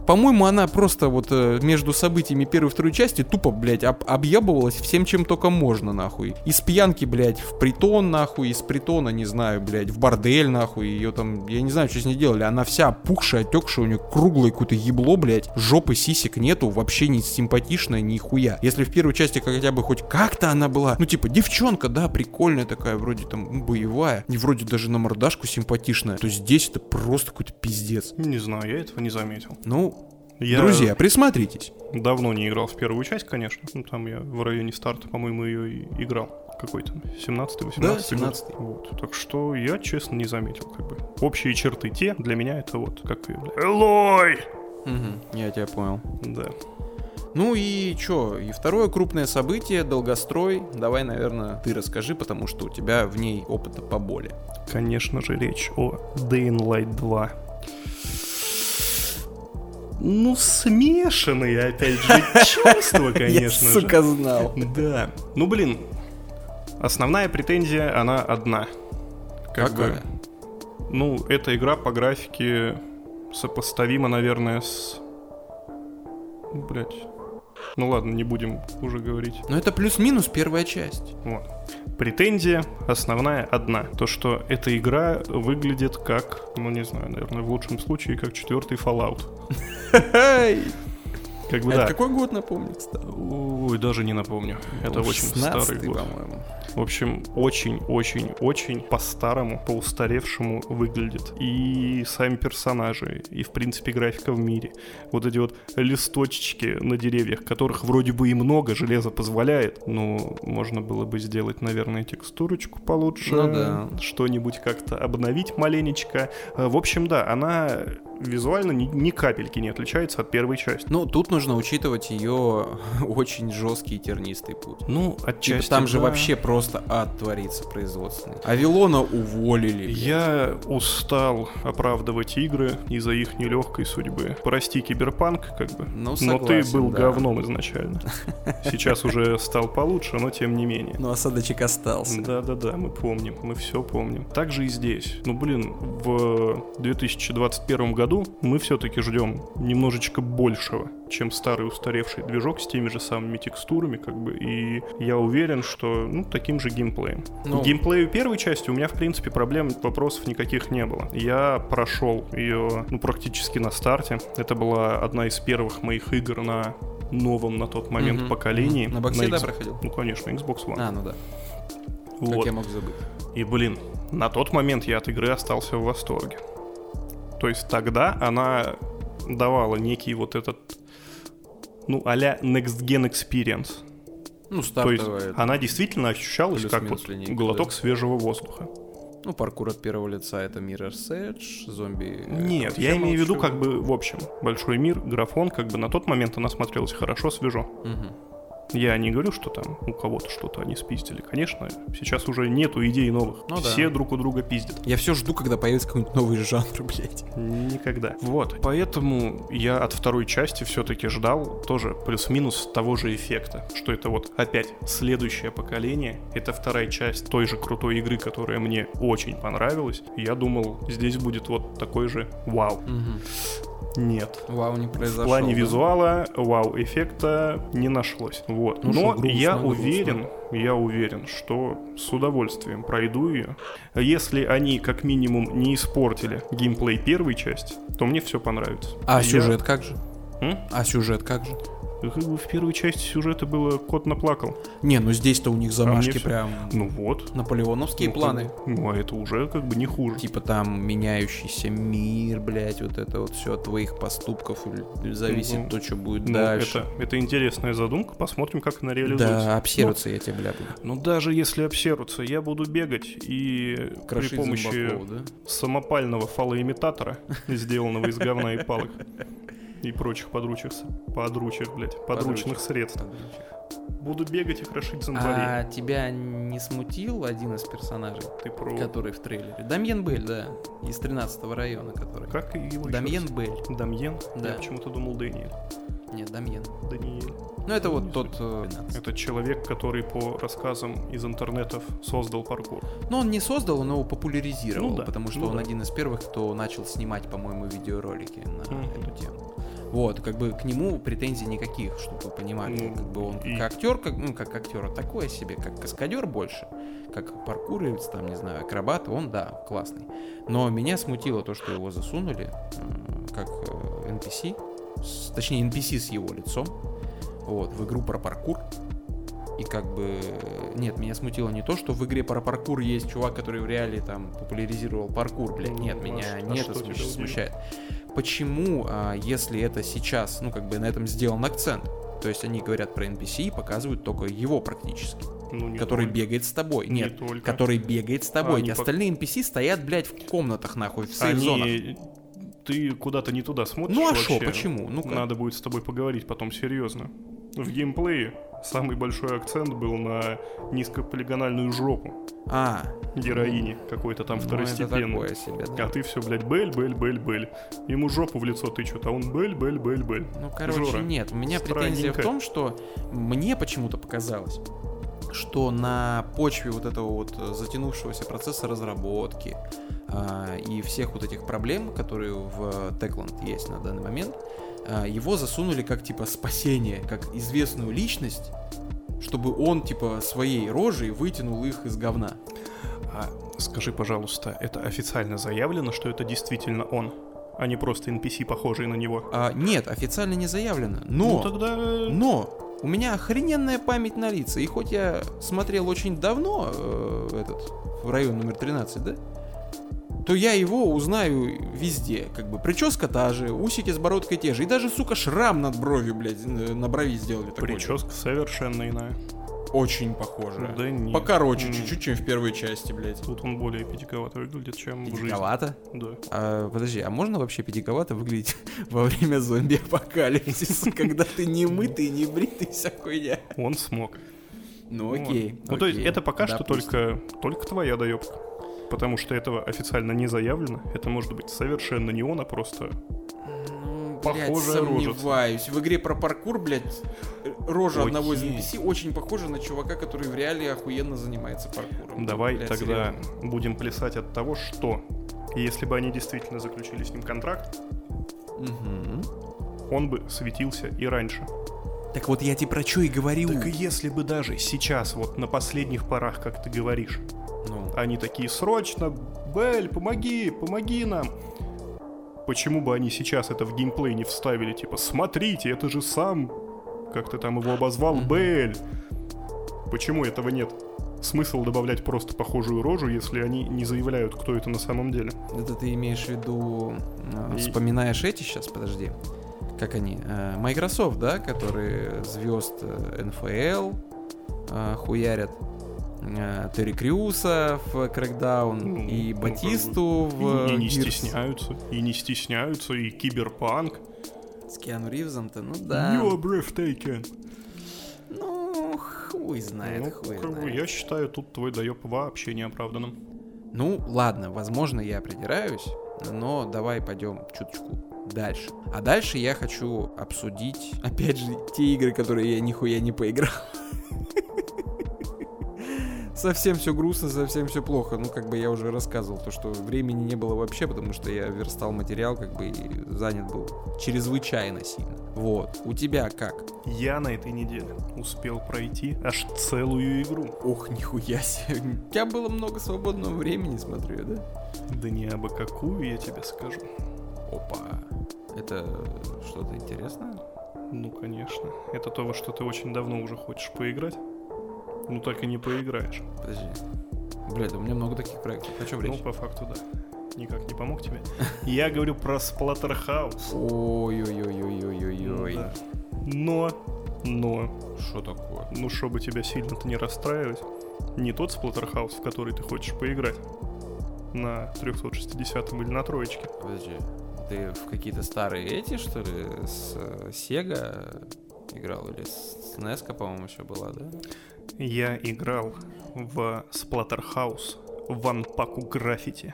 Speaker 2: По-моему, она просто вот э, между событиями первой и второй части тупо, блядь, об- объебывалась всем, чем только можно, нахуй. Из пьянки, блядь, в притон, нахуй, из притона, не знаю, блядь, в бордель, нахуй. Ее там, я не знаю, что с ней делали. Она вся опухшая, отекшая, у нее круглое какое-то ебло, блядь. Жопы, сисек нету, вообще не симпатичная, ни хуя. Если в первой части хотя бы хоть как-то она была, ну, типа, девчонка, да, прикольная такая, вроде там ну, боевая, и вроде даже на мордашку симпатичная, то здесь это просто какой-то пиздец.
Speaker 1: Не знаю, я этого не заметил.
Speaker 2: Ну,
Speaker 1: Я
Speaker 2: друзья, присмотритесь.
Speaker 1: давно не играл в первую часть, конечно. Ну, там я в районе старта, по-моему, ее и играл. Какой там? 17-й, 18
Speaker 2: Да,
Speaker 1: год?
Speaker 2: 17-й.
Speaker 1: Вот. Так что я, честно, не заметил, как бы. Общие черты те, для меня это вот, как Элой!
Speaker 2: Мгм, я тебя понял.
Speaker 1: Да.
Speaker 2: Ну и чё, и второе крупное событие, долгострой. Давай, наверное, ты расскажи, потому что у тебя в ней опыта поболее.
Speaker 1: Конечно же, речь о Day in Light 2. Ну, смешанные, опять же, чувства, конечно же.
Speaker 2: знал.
Speaker 1: Да. Ну, блин, основная претензия, она одна. Как бы,
Speaker 2: Какая?
Speaker 1: ну, эта игра по графике сопоставима, наверное, с... Блять. Ну ладно, не будем уже говорить.
Speaker 2: Ну это плюс-минус первая часть.
Speaker 1: Вот. Претензия основная одна. То, что эта игра выглядит как, ну не знаю, наверное, в лучшем случае, как четвертый Fallout. Как бы
Speaker 2: Это
Speaker 1: да.
Speaker 2: какой год, напомни, кстати?
Speaker 1: Ой, даже не напомню. Это очень старый
Speaker 2: 16-й,
Speaker 1: год.
Speaker 2: по-моему.
Speaker 1: В общем, очень-очень-очень по-старому, по-устаревшему выглядит. И сами персонажи, и, в принципе, графика в мире. Вот эти вот листочки на деревьях, которых вроде бы и много, железо позволяет. Но можно было бы сделать, наверное, текстурочку получше.
Speaker 2: Ну да.
Speaker 1: Что-нибудь как-то обновить маленечко. Э, В общем, да, она визуально ни, ни капельки не отличается от первой части.
Speaker 2: Ну, тут нужно учитывать ее очень жесткий тернистый путь.
Speaker 1: Ну,
Speaker 2: Типа,
Speaker 1: отчасти
Speaker 2: там же
Speaker 1: да.
Speaker 2: вообще просто ад творится производственный. Авилона уволили. блядь.
Speaker 1: Я устал оправдывать игры из-за их нелегкой судьбы. Прости, киберпанк, как бы.
Speaker 2: Ну,
Speaker 1: но ты
Speaker 2: согласен,
Speaker 1: был
Speaker 2: да.
Speaker 1: говном изначально. Сейчас уже стал получше, но тем не менее.
Speaker 2: Но осадочек остался.
Speaker 1: Да-да-да, мы помним, мы все помним. Также и здесь. Ну, блин, в 2021 году мы все-таки ждем немножечко большего, чем старый устаревший движок с теми же самыми текстурами, как бы, и я уверен, что, ну, таким же геймплеем.
Speaker 2: Ну.
Speaker 1: Геймплею первой части у меня, в принципе, проблем, вопросов никаких не было. Я прошел ее, ну, практически на старте. Это была одна из первых моих игр на новом на тот момент
Speaker 2: Мгм,
Speaker 1: поколении.
Speaker 2: мгм. На боксе, да,
Speaker 1: X-
Speaker 2: проходил?
Speaker 1: Ну, конечно, Xbox One.
Speaker 2: А, ну да. Как
Speaker 1: Вот.
Speaker 2: я мог забыть?
Speaker 1: И, блин, на тот момент я от игры остался в восторге. То есть тогда она давала некий вот этот, ну, а-ля Next Gen Experience.
Speaker 2: Ну,
Speaker 1: То есть
Speaker 2: стартовая.
Speaker 1: она действительно ощущалась как вот
Speaker 2: линейка,
Speaker 1: глоток
Speaker 2: да.
Speaker 1: свежего воздуха.
Speaker 2: Ну, паркур от первого лица это Mirror's Edge, зомби... э,
Speaker 1: Нет,
Speaker 2: вообще
Speaker 1: я имею в виду как бы в общем. Большой мир, графон, как бы на тот момент она смотрелась хорошо, свежо.
Speaker 2: Мгм.
Speaker 1: Я не говорю, что там у кого-то что-то они спиздили. Конечно, сейчас уже нету идей новых.
Speaker 2: Ну да.
Speaker 1: Все друг у друга пиздят.
Speaker 2: Я все жду, когда появится какой-нибудь новый жанр, блядь.
Speaker 1: Никогда. Вот. Поэтому я от второй части все-таки ждал тоже плюс-минус того же эффекта. Что это вот опять следующее поколение. Это вторая часть той же крутой игры, которая мне очень понравилась. Я думал, здесь будет вот такой же вау. Нет.
Speaker 2: Вау, не
Speaker 1: В
Speaker 2: произошло.
Speaker 1: плане
Speaker 2: да?
Speaker 1: визуала вау-эффекта не нашлось. Вот.
Speaker 2: Ну
Speaker 1: Но
Speaker 2: что, грустно,
Speaker 1: я
Speaker 2: грустно.
Speaker 1: уверен, я уверен, что с удовольствием пройду ее. Если они как минимум не испортили геймплей первой части, то мне все понравится.
Speaker 2: А
Speaker 1: Я-
Speaker 2: сюжет как же?
Speaker 1: М?
Speaker 2: А сюжет как же?
Speaker 1: В первой части сюжета было кот наплакал.
Speaker 2: Не, ну здесь-то у них замашки
Speaker 1: всё-
Speaker 2: прям
Speaker 1: Ну вот.
Speaker 2: наполеоновские
Speaker 1: Ну,
Speaker 2: планы.
Speaker 1: как Ну, а это уже как бы не хуже.
Speaker 2: Типа там меняющийся мир, блять, вот это вот все от твоих поступков зависит
Speaker 1: Ну,
Speaker 2: то, что будет
Speaker 1: Ну,
Speaker 2: дальше.
Speaker 1: это, это интересная задумка. Посмотрим, как она реализуется.
Speaker 2: Да, обсерутся я тебе, бля, буду.
Speaker 1: Ну, даже если обсерутся, я буду бегать и
Speaker 2: Крошить
Speaker 1: при помощи
Speaker 2: зомбаков, да?
Speaker 1: самопального фалоимитатора, сделанного из говна и палок и прочих подручных, подручных, блядь, подручных
Speaker 2: Подручных.
Speaker 1: средств. Буду бегать и крошить зомбарей.
Speaker 2: А тебя не смутил один из персонажей,
Speaker 1: Ты про...
Speaker 2: который в трейлере? Дамьен Бель, да, из 13 района, который.
Speaker 1: Как его еще
Speaker 2: Дамьен
Speaker 1: раз?
Speaker 2: Бель.
Speaker 1: Дамьен?
Speaker 2: Да.
Speaker 1: Я почему-то думал Дэниел.
Speaker 2: Нет, Дамьен.
Speaker 1: Даниэль.
Speaker 2: Ну, это вот
Speaker 1: не
Speaker 2: тот... э, 12.
Speaker 1: Это человек, который по рассказам из интернетов создал паркур.
Speaker 2: Ну, он не создал, он его популяризировал,
Speaker 1: Ну да,
Speaker 2: потому что
Speaker 1: ну
Speaker 2: он
Speaker 1: да.
Speaker 2: один из первых, кто начал снимать, по-моему, видеоролики на
Speaker 1: Мгм.
Speaker 2: эту тему. Вот, как бы к нему претензий никаких, чтобы вы понимали.
Speaker 1: Ну,
Speaker 2: как бы он как актер, как, ну, как актер, такое себе, как каскадер больше, как паркуровец, там, не знаю, акробат, он, да, классный. Но меня смутило то, что его засунули э, как э, NPC, с- точнее, NPC с его лицом, вот, в игру про паркур. И как бы... Нет, меня смутило не то, что в игре про паркур есть чувак, который в реале там популяризировал паркур, блядь.
Speaker 1: Ну,
Speaker 2: Нет,
Speaker 1: а
Speaker 2: меня
Speaker 1: а
Speaker 2: не это смущ- смущает. Почему, а, если это сейчас, ну, как бы на этом сделан акцент, то есть они говорят про NPC и показывают только его практически,
Speaker 1: Ну, не
Speaker 2: который
Speaker 1: только.
Speaker 2: бегает с тобой.
Speaker 1: Не
Speaker 2: Нет,
Speaker 1: только.
Speaker 2: который бегает с тобой.
Speaker 1: А, пок-
Speaker 2: остальные NPC стоят, блядь, в комнатах, нахуй, в сейф-зонах.
Speaker 1: Они... Ты куда-то не туда смотришь
Speaker 2: Ну а что, почему? Ну-ка.
Speaker 1: Надо будет с тобой поговорить потом серьезно. В геймплее самый большой акцент был на низкополигональную жопу
Speaker 2: А,
Speaker 1: героини какой-то там
Speaker 2: ну, такое себе, да.
Speaker 1: А ты все, блядь, бель, бель, бель, бель. Ему жопу в лицо тычут, а он бель, бель, бель, бель.
Speaker 2: Ну, короче,
Speaker 1: Жора,
Speaker 2: нет. У меня претензия в
Speaker 1: странненько.
Speaker 2: том, что мне почему-то показалось, что на почве вот этого вот э, затянувшегося процесса разработки а, и всех вот этих проблем, которые в Techland есть на данный момент, его засунули как типа спасение, как известную личность, чтобы он типа своей рожей вытянул их из говна.
Speaker 1: А скажи, пожалуйста, это официально заявлено, что это действительно он, а не просто NPC, похожий на него?
Speaker 2: А, нет, официально не заявлено. Но...
Speaker 1: Ну тогда...
Speaker 2: Но у меня охрененная память на лица. И хоть я смотрел очень давно э, этот в район номер 13, да? То я его узнаю везде. Как бы прическа та же, усики с бородкой те же. И даже, сука, шрам над бровью, блядь, на брови сделали. такой.
Speaker 1: Прическа совершенно иная.
Speaker 2: Очень похоже.
Speaker 1: Да нет.
Speaker 2: Покороче чуть-чуть, чем в первой части, блядь.
Speaker 1: Тут он более педиковато выглядит, чем в жизни.
Speaker 2: Педиковато?
Speaker 1: Да.
Speaker 2: А, подожди, а можно вообще педиковато выглядеть во время зомби-апокалипсиса, когда ты не мытый, не бритый, вся хуйня?
Speaker 1: Он смог.
Speaker 2: Ну окей.
Speaker 1: Ну, то есть это пока что только, только твоя доебка. Потому что этого официально не заявлено. Это может быть совершенно не он, а просто...
Speaker 2: Ну,
Speaker 1: Похожая
Speaker 2: блядь,
Speaker 1: рожица.
Speaker 2: сомневаюсь. В игре про паркур, блядь, рожа
Speaker 1: Окей.
Speaker 2: одного из NPC очень похожа на чувака, который в реале охуенно занимается паркуром.
Speaker 1: Давай
Speaker 2: Блядь,
Speaker 1: тогда
Speaker 2: серьезно.
Speaker 1: будем плясать от того, что если бы они действительно заключили с ним контракт,
Speaker 2: Мгм.
Speaker 1: он бы светился и раньше.
Speaker 2: Так вот я тебе про что и говорю.
Speaker 1: Так и если бы даже сейчас, вот на последних порах, как ты говоришь,
Speaker 2: Ну,
Speaker 1: они такие, срочно, Бель, помоги, помоги нам. Почему бы они сейчас это в геймплей не вставили? Типа, смотрите, это же сам, как ты там его обозвал. Бель. Почему этого нет? Смысл добавлять просто похожую рожу, если они не заявляют, кто это на самом деле.
Speaker 2: это ты имеешь в виду... э,
Speaker 1: И-
Speaker 2: Вспоминаешь эти сейчас, подожди. Как они? Э, Microsoft, да, которые звезд э, НФЛ э, хуярят. Э, Терри Крюса в Crackdown
Speaker 1: Ну,
Speaker 2: и
Speaker 1: ну,
Speaker 2: Батисту
Speaker 1: И,
Speaker 2: в
Speaker 1: и не
Speaker 2: Gears.
Speaker 1: стесняются, и не стесняются, и киберпанк.
Speaker 2: С Киану Ривзом-то, ну да.
Speaker 1: You are breathtaking.
Speaker 2: Ну, хуй знает,
Speaker 1: Ну,
Speaker 2: хуй
Speaker 1: как
Speaker 2: знает.
Speaker 1: я считаю, тут твой доеб вообще неоправданным.
Speaker 2: Ну, ладно, возможно, я придираюсь, но давай пойдем чуточку дальше. А дальше я хочу обсудить, опять же, те игры, которые я нихуя не поиграл. Совсем все грустно, совсем все плохо. Ну, как бы я уже рассказывал, то, что времени не было вообще, потому что я верстал материал, как бы, и занят был чрезвычайно сильно. Вот. У тебя как?
Speaker 1: Я на этой неделе успел пройти аж целую игру.
Speaker 2: Ох, нихуя себе. У тебя было много свободного времени, смотрю, да?
Speaker 1: Да не абы какую, я тебе скажу.
Speaker 2: Опа. Это что-то интересное?
Speaker 1: Ну, конечно. Это то, во что ты очень давно уже хочешь поиграть. Ну, только не поиграешь.
Speaker 2: Подожди. Блядь, у меня много таких проектов. О чем
Speaker 1: Ну,
Speaker 2: речь?
Speaker 1: по факту, да. Никак не помог тебе. Я говорю про Splatterhouse.
Speaker 2: Ой-ой-ой-ой-ой-ой.
Speaker 1: Да. Но, но,
Speaker 2: Что такое?
Speaker 1: ну, чтобы тебя сильно-то не расстраивать, не тот Splatterhouse, в который ты хочешь поиграть на 360 или на троечке.
Speaker 2: Подожди. Ты в какие-то старые эти, что ли, с э, Sega играл? Или с SNES, по-моему, еще была, да?
Speaker 1: Я играл в Splatterhouse ванпаку граффити.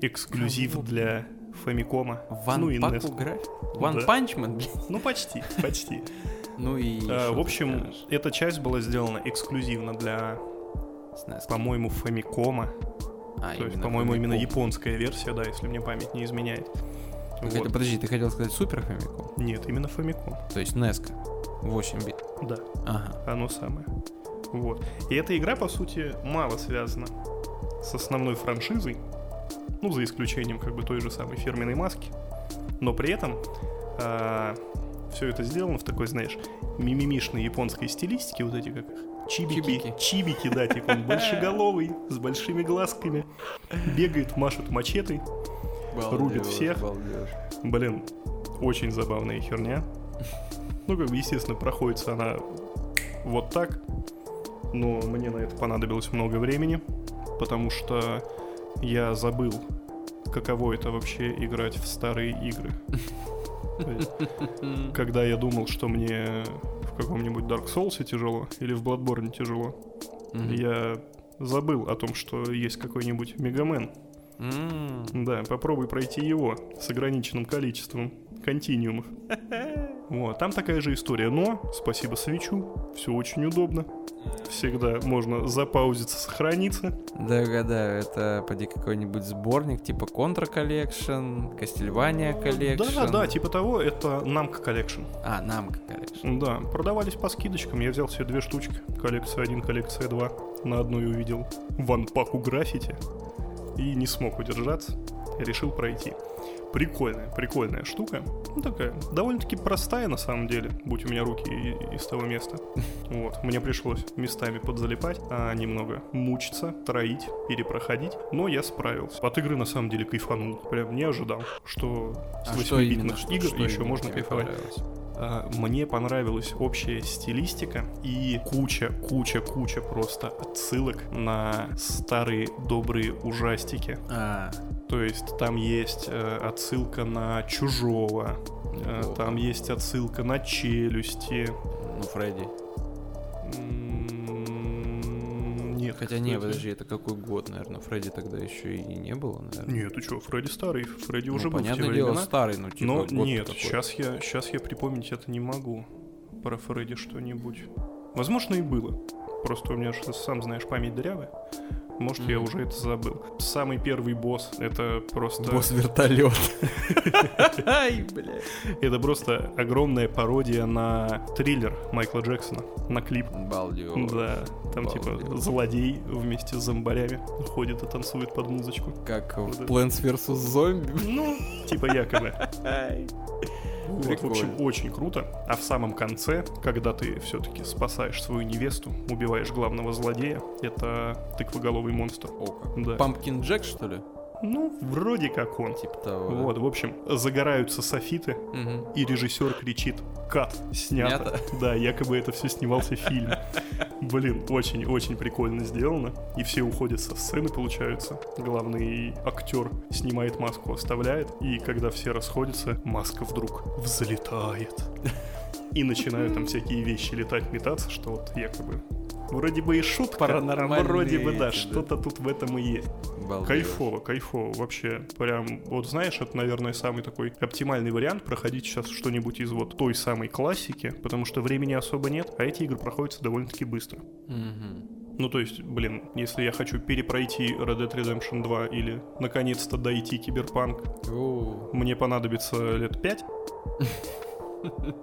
Speaker 1: Эксклюзив
Speaker 2: Кого,
Speaker 1: для Фамикома.
Speaker 2: Ван
Speaker 1: ну и
Speaker 2: Паку
Speaker 1: NES.
Speaker 2: график? Ван
Speaker 1: Да.
Speaker 2: Панчмен, блядь.
Speaker 1: Ну, почти, почти.
Speaker 2: Ну и...
Speaker 1: А, В общем, эта часть была сделана эксклюзивно для, по-моему, Фамикома.
Speaker 2: А,
Speaker 1: То есть, по-моему, именно японская версия, да, если мне память не изменяет. Вот.
Speaker 2: Подожди, ты хотел сказать Супер Famicom?
Speaker 1: Нет, именно Famicom.
Speaker 2: То есть NESCO. 8 бит.
Speaker 1: Да,
Speaker 2: Ага.
Speaker 1: оно самое. Вот. И эта игра, по сути, мало связана с основной франшизой, ну, за исключением как бы той же самой фирменной маски. Но при этом все это сделано в такой, знаешь, мимимишной японской стилистике, вот эти как их, чибики,
Speaker 2: Чибики.
Speaker 1: чибики, да, типа он большеголовый, с большими глазками, бегает, машет мачетой, Рубит всех. Блин, очень забавная херня. Ну, как бы, естественно, проходится она вот так. Но мне на это понадобилось много времени, потому что я забыл, каково это вообще играть в старые игры. Есть, Когда я думал, что мне в каком-нибудь Dark Souls тяжело или в Bloodborne тяжело, я забыл о том, что есть какой-нибудь Мегамен. Да, попробуй пройти его с ограниченным количеством континиумов. Вот, там такая же история, но, спасибо свечу, все очень удобно. Всегда можно запаузиться, сохраниться.
Speaker 2: Догадаю, это поди какой-нибудь сборник типа Contra Collection, Castlevania Collection.
Speaker 1: Да, да, типа того, это Namco Collection.
Speaker 2: А, Namco Collection.
Speaker 1: Да, продавались по скидочкам, я взял себе две штучки. Коллекция 1, коллекция 2. На одной увидел ванпаку граффити и не смог удержаться. Решил пройти. Прикольная, прикольная штука. Ну, такая, довольно-таки простая на самом деле, будь у меня руки из того места. Вот, мне пришлось местами подзалипать, а немного мучиться, троить, перепроходить, но я справился. От игры на самом деле кайфанул. Прям не ожидал, что с
Speaker 2: А именно?
Speaker 1: 8-битных
Speaker 2: Что,
Speaker 1: игр
Speaker 2: что
Speaker 1: еще можно кайфовать. А, Мне понравилась общая стилистика и куча, куча, куча просто отсылок на старые добрые ужастики.
Speaker 2: А,
Speaker 1: То есть там есть э, отсылка на чужого, э, там есть отсылка на челюсти.
Speaker 2: ну Фредди.
Speaker 1: М, Нет,
Speaker 2: Хотя не, подожди, это какой год, наверное? Фредди тогда еще и не было, наверное.
Speaker 1: Нет, ты что, Фредди старый, Фредди
Speaker 2: Ну,
Speaker 1: уже был в те
Speaker 2: понятное дело,
Speaker 1: времена.
Speaker 2: старый, ну типа
Speaker 1: Но
Speaker 2: год
Speaker 1: нет,
Speaker 2: такой.
Speaker 1: сейчас я, сейчас я припомнить это не могу. Про Фредди что-нибудь. Возможно, и было. Просто у меня, сам знаешь, память дырявая. Может, я
Speaker 2: Мгм.
Speaker 1: уже это забыл. Самый первый босс — это просто...
Speaker 2: Босс вертолет. Ай, бля.
Speaker 1: Это просто огромная пародия на триллер Майкла Джексона, на клип.
Speaker 2: Балдеж.
Speaker 1: Да, там типа злодей вместе с зомбарями ходит и танцует под музычку.
Speaker 2: Как в. Plants vs. Zombie.
Speaker 1: Ну, типа якобы. Вот, в
Speaker 2: Прикольно.
Speaker 1: общем, очень круто. А в самом конце, когда ты все-таки спасаешь свою невесту, убиваешь главного злодея, это тыквоголовый монстр.
Speaker 2: О, как.
Speaker 1: Да.
Speaker 2: Пампкин Джек, что ли?
Speaker 1: Ну, вроде как он.
Speaker 2: Типа того.
Speaker 1: Вот, в общем, загораются софиты,
Speaker 2: Мгм.
Speaker 1: и режиссер кричит «Кат! Снято!» Да, якобы это все снимался фильм. Блин, очень-очень прикольно сделано. И все уходят со сцены, получается. Главный актер снимает маску, оставляет. И когда все расходятся, маска вдруг взлетает. И начинают там всякие вещи летать, метаться, что вот якобы Вроде бы и шутка, а
Speaker 2: Паранормальные
Speaker 1: вроде бы, да,
Speaker 2: эти, да.
Speaker 1: что-то тут в этом и есть.
Speaker 2: Балдеж.
Speaker 1: Кайфово, кайфово, вообще. Прям, вот знаешь, это, наверное, самый такой оптимальный вариант проходить сейчас что-нибудь из вот той самой классики, потому что времени особо нет, а эти игры проходятся довольно-таки быстро.
Speaker 2: Мгм.
Speaker 1: Ну, то есть, блин, если я хочу перепройти Red Dead Redemption 2 или наконец-то дойти Киберпанк, мне понадобится лет 5.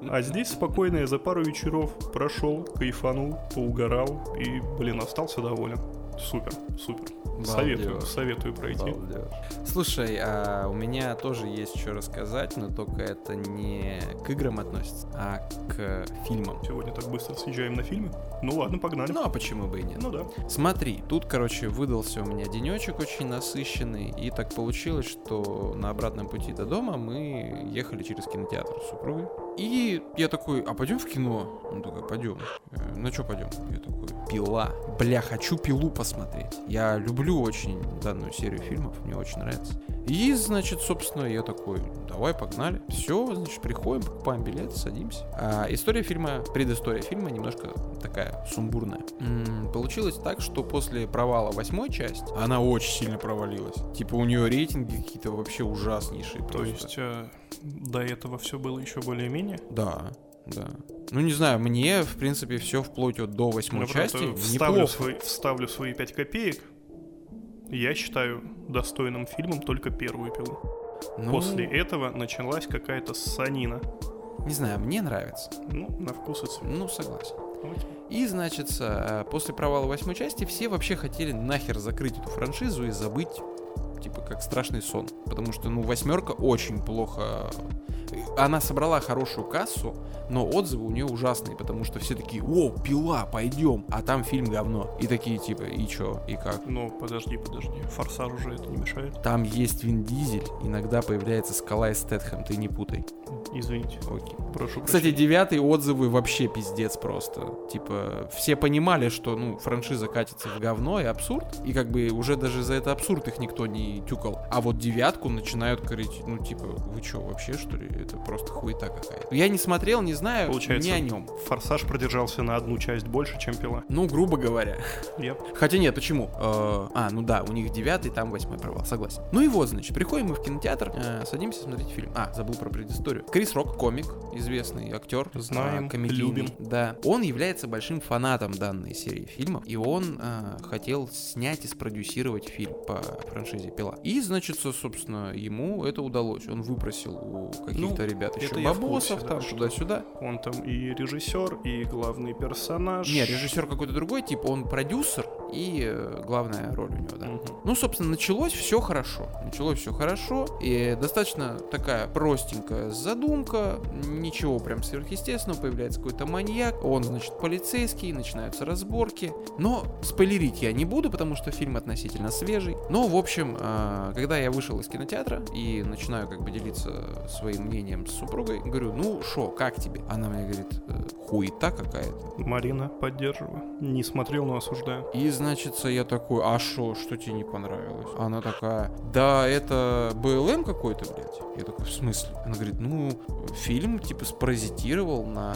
Speaker 1: А здесь спокойно я за пару вечеров прошел, кайфанул, поугарал и, блин, остался доволен. Супер, супер. Советую,
Speaker 2: Балдеж.
Speaker 1: советую пройти.
Speaker 2: балдеж. Слушай, а у меня тоже есть что рассказать, но только это не к играм относится, а к фильмам.
Speaker 1: Сегодня так быстро съезжаем на фильмы. Ну ладно, погнали.
Speaker 2: Ну а почему бы и нет?
Speaker 1: Ну да.
Speaker 2: Смотри, тут, короче, выдался у меня денечек очень насыщенный, и так получилось, что на обратном пути до дома мы ехали через кинотеатр с супругой. И я такой, а пойдем в кино? Он такой, пойдем. «Э, На что пойдем? Я такой, пила. Бля, хочу пилу посмотреть. Я люблю очень данную серию фильмов, мне очень нравится. И, значит, собственно, я такой, давай, погнали. Все, значит, приходим, покупаем билет, садимся. А, история фильма, предыстория фильма немножко такая сумбурная. М, Получилось так, что после провала восьмой части, она очень сильно провалилась. Типа у нее рейтинги какие-то вообще ужаснейшие.
Speaker 1: То
Speaker 2: просто.
Speaker 1: есть э, до этого все было еще более-менее.
Speaker 2: Да, да. Ну, не знаю, мне, в принципе, все вплоть вот до восьмой части
Speaker 1: просто вставлю,
Speaker 2: неплохо.
Speaker 1: свои, вставлю свои 5 копеек. Я считаю достойным фильмом только первую пилу.
Speaker 2: Ну,
Speaker 1: После этого началась какая-то санина.
Speaker 2: Не знаю, мне нравится.
Speaker 1: Ну, на вкус и цвет.
Speaker 2: Ну, согласен.
Speaker 1: Окей.
Speaker 2: И, значит, э, после провала восьмой части все вообще хотели нахер закрыть эту франшизу и забыть, типа, как страшный сон. Потому что, ну, восьмерка очень плохо... Она собрала хорошую кассу, но отзывы у нее ужасные, потому что все такие, о, пила, пойдем, а там фильм говно. И такие, типа, и чё, и как?
Speaker 1: Ну, подожди, подожди. Форсаж уже это не мешает.
Speaker 2: Там есть Вин Дизель, иногда появляется Скала и Стэтхэм, ты не путай.
Speaker 1: Извините.
Speaker 2: Окей.
Speaker 1: Прошу
Speaker 2: Кстати,
Speaker 1: прощения.
Speaker 2: девятый отзывы вообще пиздец просто. Типа, все понимали, что, ну, франшиза катится в говно и абсурд. И как бы уже даже за это абсурд их никто не тюкал. А вот девятку начинают говорить, ну, типа, вы чё, вообще, что ли? Это просто хуета какая-то. Я не смотрел, не знаю
Speaker 1: Получается,
Speaker 2: ни о нем.
Speaker 1: Форсаж продержался на одну часть больше, чем пила.
Speaker 2: Ну, грубо говоря.
Speaker 1: Yep.
Speaker 2: Хотя нет, почему? Э, А, ну да, у них девятый, там восьмой провал, согласен. Ну и вот, значит, приходим мы в кинотеатр, э, садимся смотреть фильм. А, забыл про предысторию. Крис Рок, комик, известный актер.
Speaker 1: Знаем,
Speaker 2: а, комедийный,
Speaker 1: любим.
Speaker 2: Да. Он является большим фанатом данной серии фильмов, и он э, хотел снять и спродюсировать фильм по франшизе Пила. И, значит, со- собственно, ему это удалось. Он выпросил у каких-то
Speaker 1: Ну,
Speaker 2: ребят еще бабосов,
Speaker 1: курсе, да,
Speaker 2: там,
Speaker 1: что-
Speaker 2: туда-сюда.
Speaker 1: Он там и режиссер, и главный персонаж.
Speaker 2: Не, режиссер какой-то другой, типа он продюсер и э, главная роль у него, да.
Speaker 1: Мгм.
Speaker 2: Ну, собственно, началось все хорошо. Началось все хорошо. И достаточно такая простенькая задумка. Ничего прям сверхъестественного. Появляется какой-то маньяк. Он, значит, полицейский. Начинаются разборки. Но спойлерить я не буду, потому что фильм относительно свежий. Но, в общем, э, когда я вышел из кинотеатра и начинаю как бы делиться своим мнением с супругой, говорю, ну, шо, как тебе? Она мне говорит, «Э, хуета какая-то.
Speaker 1: Марина, поддерживаю. Не смотрел, но осуждаю.
Speaker 2: И, значит, я такой, а шо, что тебе не понравилось? Она такая, да, это БЛМ какой-то, блядь. Я такой, в смысле? Она говорит, ну, фильм, типа, спаразитировал на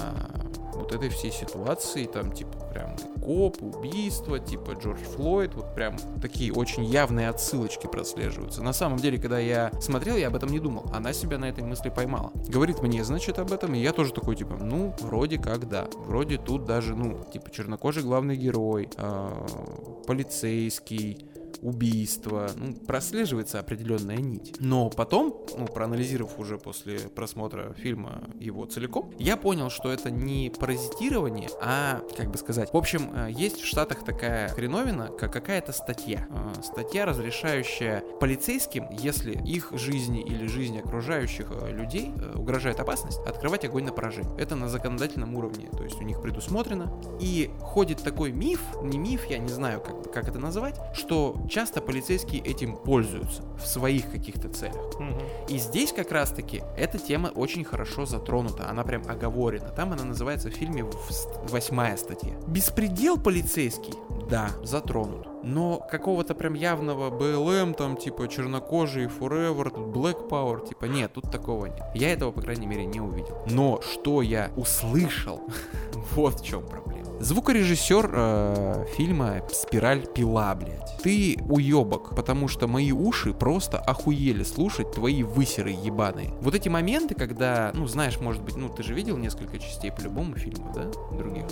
Speaker 2: вот этой всей ситуации, там, типа, прям коп, убийство, типа, Джордж Флойд, вот прям такие очень явные отсылочки прослеживаются. На самом деле, когда я смотрел, я об этом не думал. Она себя на этой мысли поймала. Говорит мне, значит, об этом, и я тоже такой, типа, ну, вроде как да. Вроде тут даже, ну, типа, чернокожий главный герой, а, полицейский, убийство, ну, прослеживается определенная нить. Но потом, ну, проанализировав уже после просмотра фильма его целиком, я понял, что это не паразитирование, а, как бы сказать, в общем, э, есть в Штатах такая хреновина, как какая-то статья. Э, Статья, разрешающая полицейским, если их жизни или жизни окружающих э, людей угрожает опасность, открывать огонь на поражение. Это на законодательном уровне, то есть у них предусмотрено. И ходит такой миф, не миф, я не знаю, как, как это называть, что часто полицейские этим пользуются в своих каких-то целях.
Speaker 1: Мгм.
Speaker 2: И здесь как раз-таки эта тема очень хорошо затронута, она прям оговорена. Там она называется в фильме восьмая статья. Беспредел полицейский, да, затронут. Но какого-то прям явного БЛМ, там, типа, чернокожий, Forever, тут Black Power, типа, нет, тут такого нет. Я этого, по крайней мере, не увидел. Но что я услышал, вот в чем проблема. Звукорежиссер э, фильма «Спираль пила», блядь. Ты уебок, потому что мои уши просто охуели слушать твои высеры ебаные. Вот эти моменты, когда, ну, знаешь, может быть, ну, ты же видел несколько частей по-любому фильма, да? Других.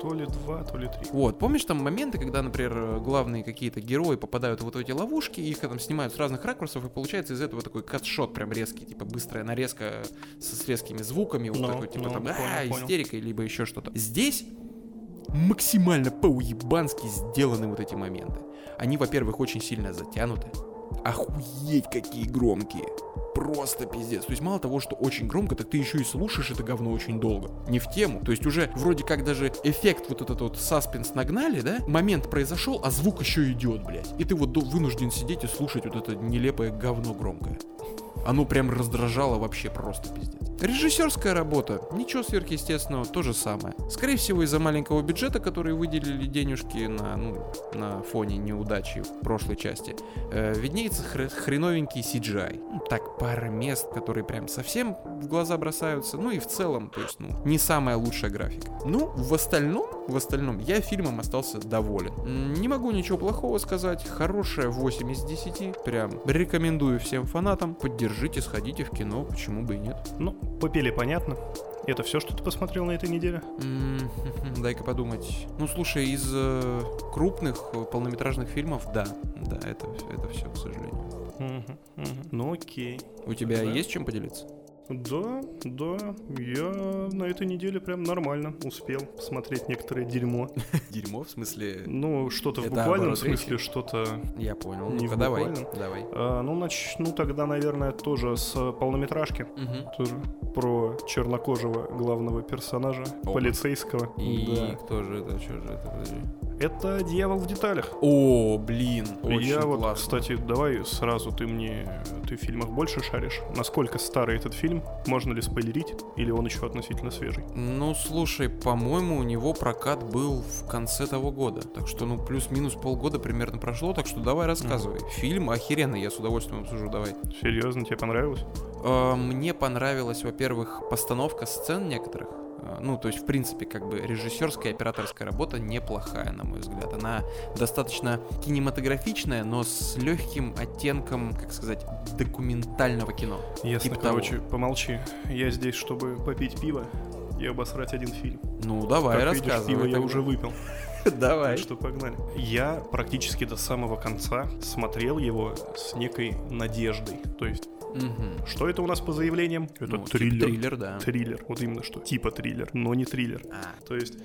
Speaker 1: То ли два, то ли три.
Speaker 2: Вот, помнишь там моменты, когда, например, главные какие-то герои попадают вот в эти ловушки, их там снимают с разных ракурсов, и получается из этого такой катшот прям резкий, типа быстрая нарезка со, с резкими звуками, вот
Speaker 1: Ну,
Speaker 2: такой, типа
Speaker 1: ну,
Speaker 2: там,
Speaker 1: понял,
Speaker 2: а, истерика, либо еще что-то. Здесь максимально по-уебански сделаны вот эти моменты. Они, во-первых, очень сильно затянуты. Охуеть, какие громкие. Просто пиздец. То есть мало того, что очень громко, так ты еще и слушаешь это говно очень долго. Не в тему. То есть уже вроде как даже эффект вот этот вот саспенс нагнали, да? Момент произошел, а звук еще идет, блядь. И ты вот вынужден сидеть и слушать вот это нелепое говно громкое. Оно прям раздражало вообще просто пиздец. Режиссерская работа, ничего сверхъестественного, то же самое. Скорее всего, из-за маленького бюджета, который выделили денежки на, ну, на фоне неудачи в прошлой части, э, виднеется хр- хреновенький CGI. Ну, так, пара мест, которые прям совсем в глаза бросаются. Ну и в целом, то есть, ну, не самая лучшая графика. Ну, в остальном, в остальном, я фильмом остался доволен. Не могу ничего плохого сказать. Хорошая 8 из 10. Прям рекомендую всем фанатам. Поддержите, сходите в кино, почему бы и нет.
Speaker 1: Ну, попели понятно. Это все, что ты посмотрел на этой неделе?
Speaker 2: Дай-ка подумать. Ну, слушай, из э, крупных э, полнометражных фильмов, да, да, это, это все, к сожалению.
Speaker 1: Ну окей.
Speaker 2: У тебя есть чем поделиться?
Speaker 1: Да, да, я на этой неделе прям нормально успел посмотреть некоторое дерьмо.
Speaker 2: Дерьмо, в смысле...
Speaker 1: Ну, что-то в буквальном смысле, что-то...
Speaker 2: Я понял. Ну-ка, давай, давай.
Speaker 1: А, ну, начну тогда, наверное, тоже с полнометражки. Тоже про чернокожего главного персонажа, полицейского.
Speaker 2: И кто же это, что же это, подожди.
Speaker 1: Это «Дьявол в деталях».
Speaker 2: О, блин, очень
Speaker 1: я вот,
Speaker 2: классно.
Speaker 1: кстати, давай сразу ты мне, ты в фильмах больше шаришь. Насколько старый этот фильм? Можно ли спойлерить? Или он еще относительно свежий?
Speaker 2: Ну, слушай, по-моему, у него прокат был в конце того года. Так что, ну, плюс-минус полгода примерно прошло, так что давай рассказывай. Фильм охеренный, я с удовольствием обсужу, давай.
Speaker 1: Серьезно, тебе понравилось?
Speaker 2: А, Мне понравилась, во-первых, постановка сцен некоторых. А, Ну, то есть, в принципе, как бы режиссерская и операторская работа неплохая, на мой взгляд. Она достаточно кинематографичная, но с легким оттенком, как сказать, документального кино.
Speaker 1: Ясно,
Speaker 2: Типа
Speaker 1: короче, помолчи. Я здесь, чтобы попить пиво и обосрать один фильм.
Speaker 2: Ну, давай,
Speaker 1: как видишь,
Speaker 2: рассказывай.
Speaker 1: пиво я уже выпил.
Speaker 2: Давай.
Speaker 1: Так что погнали. Я практически до самого конца смотрел его с некой надеждой. То есть,
Speaker 2: Мгм.
Speaker 1: что это у нас по заявлениям? Это
Speaker 2: Ну, типа
Speaker 1: триллер.
Speaker 2: Триллер, да.
Speaker 1: Триллер. Вот именно что. Типа триллер, но не триллер.
Speaker 2: А,
Speaker 1: То есть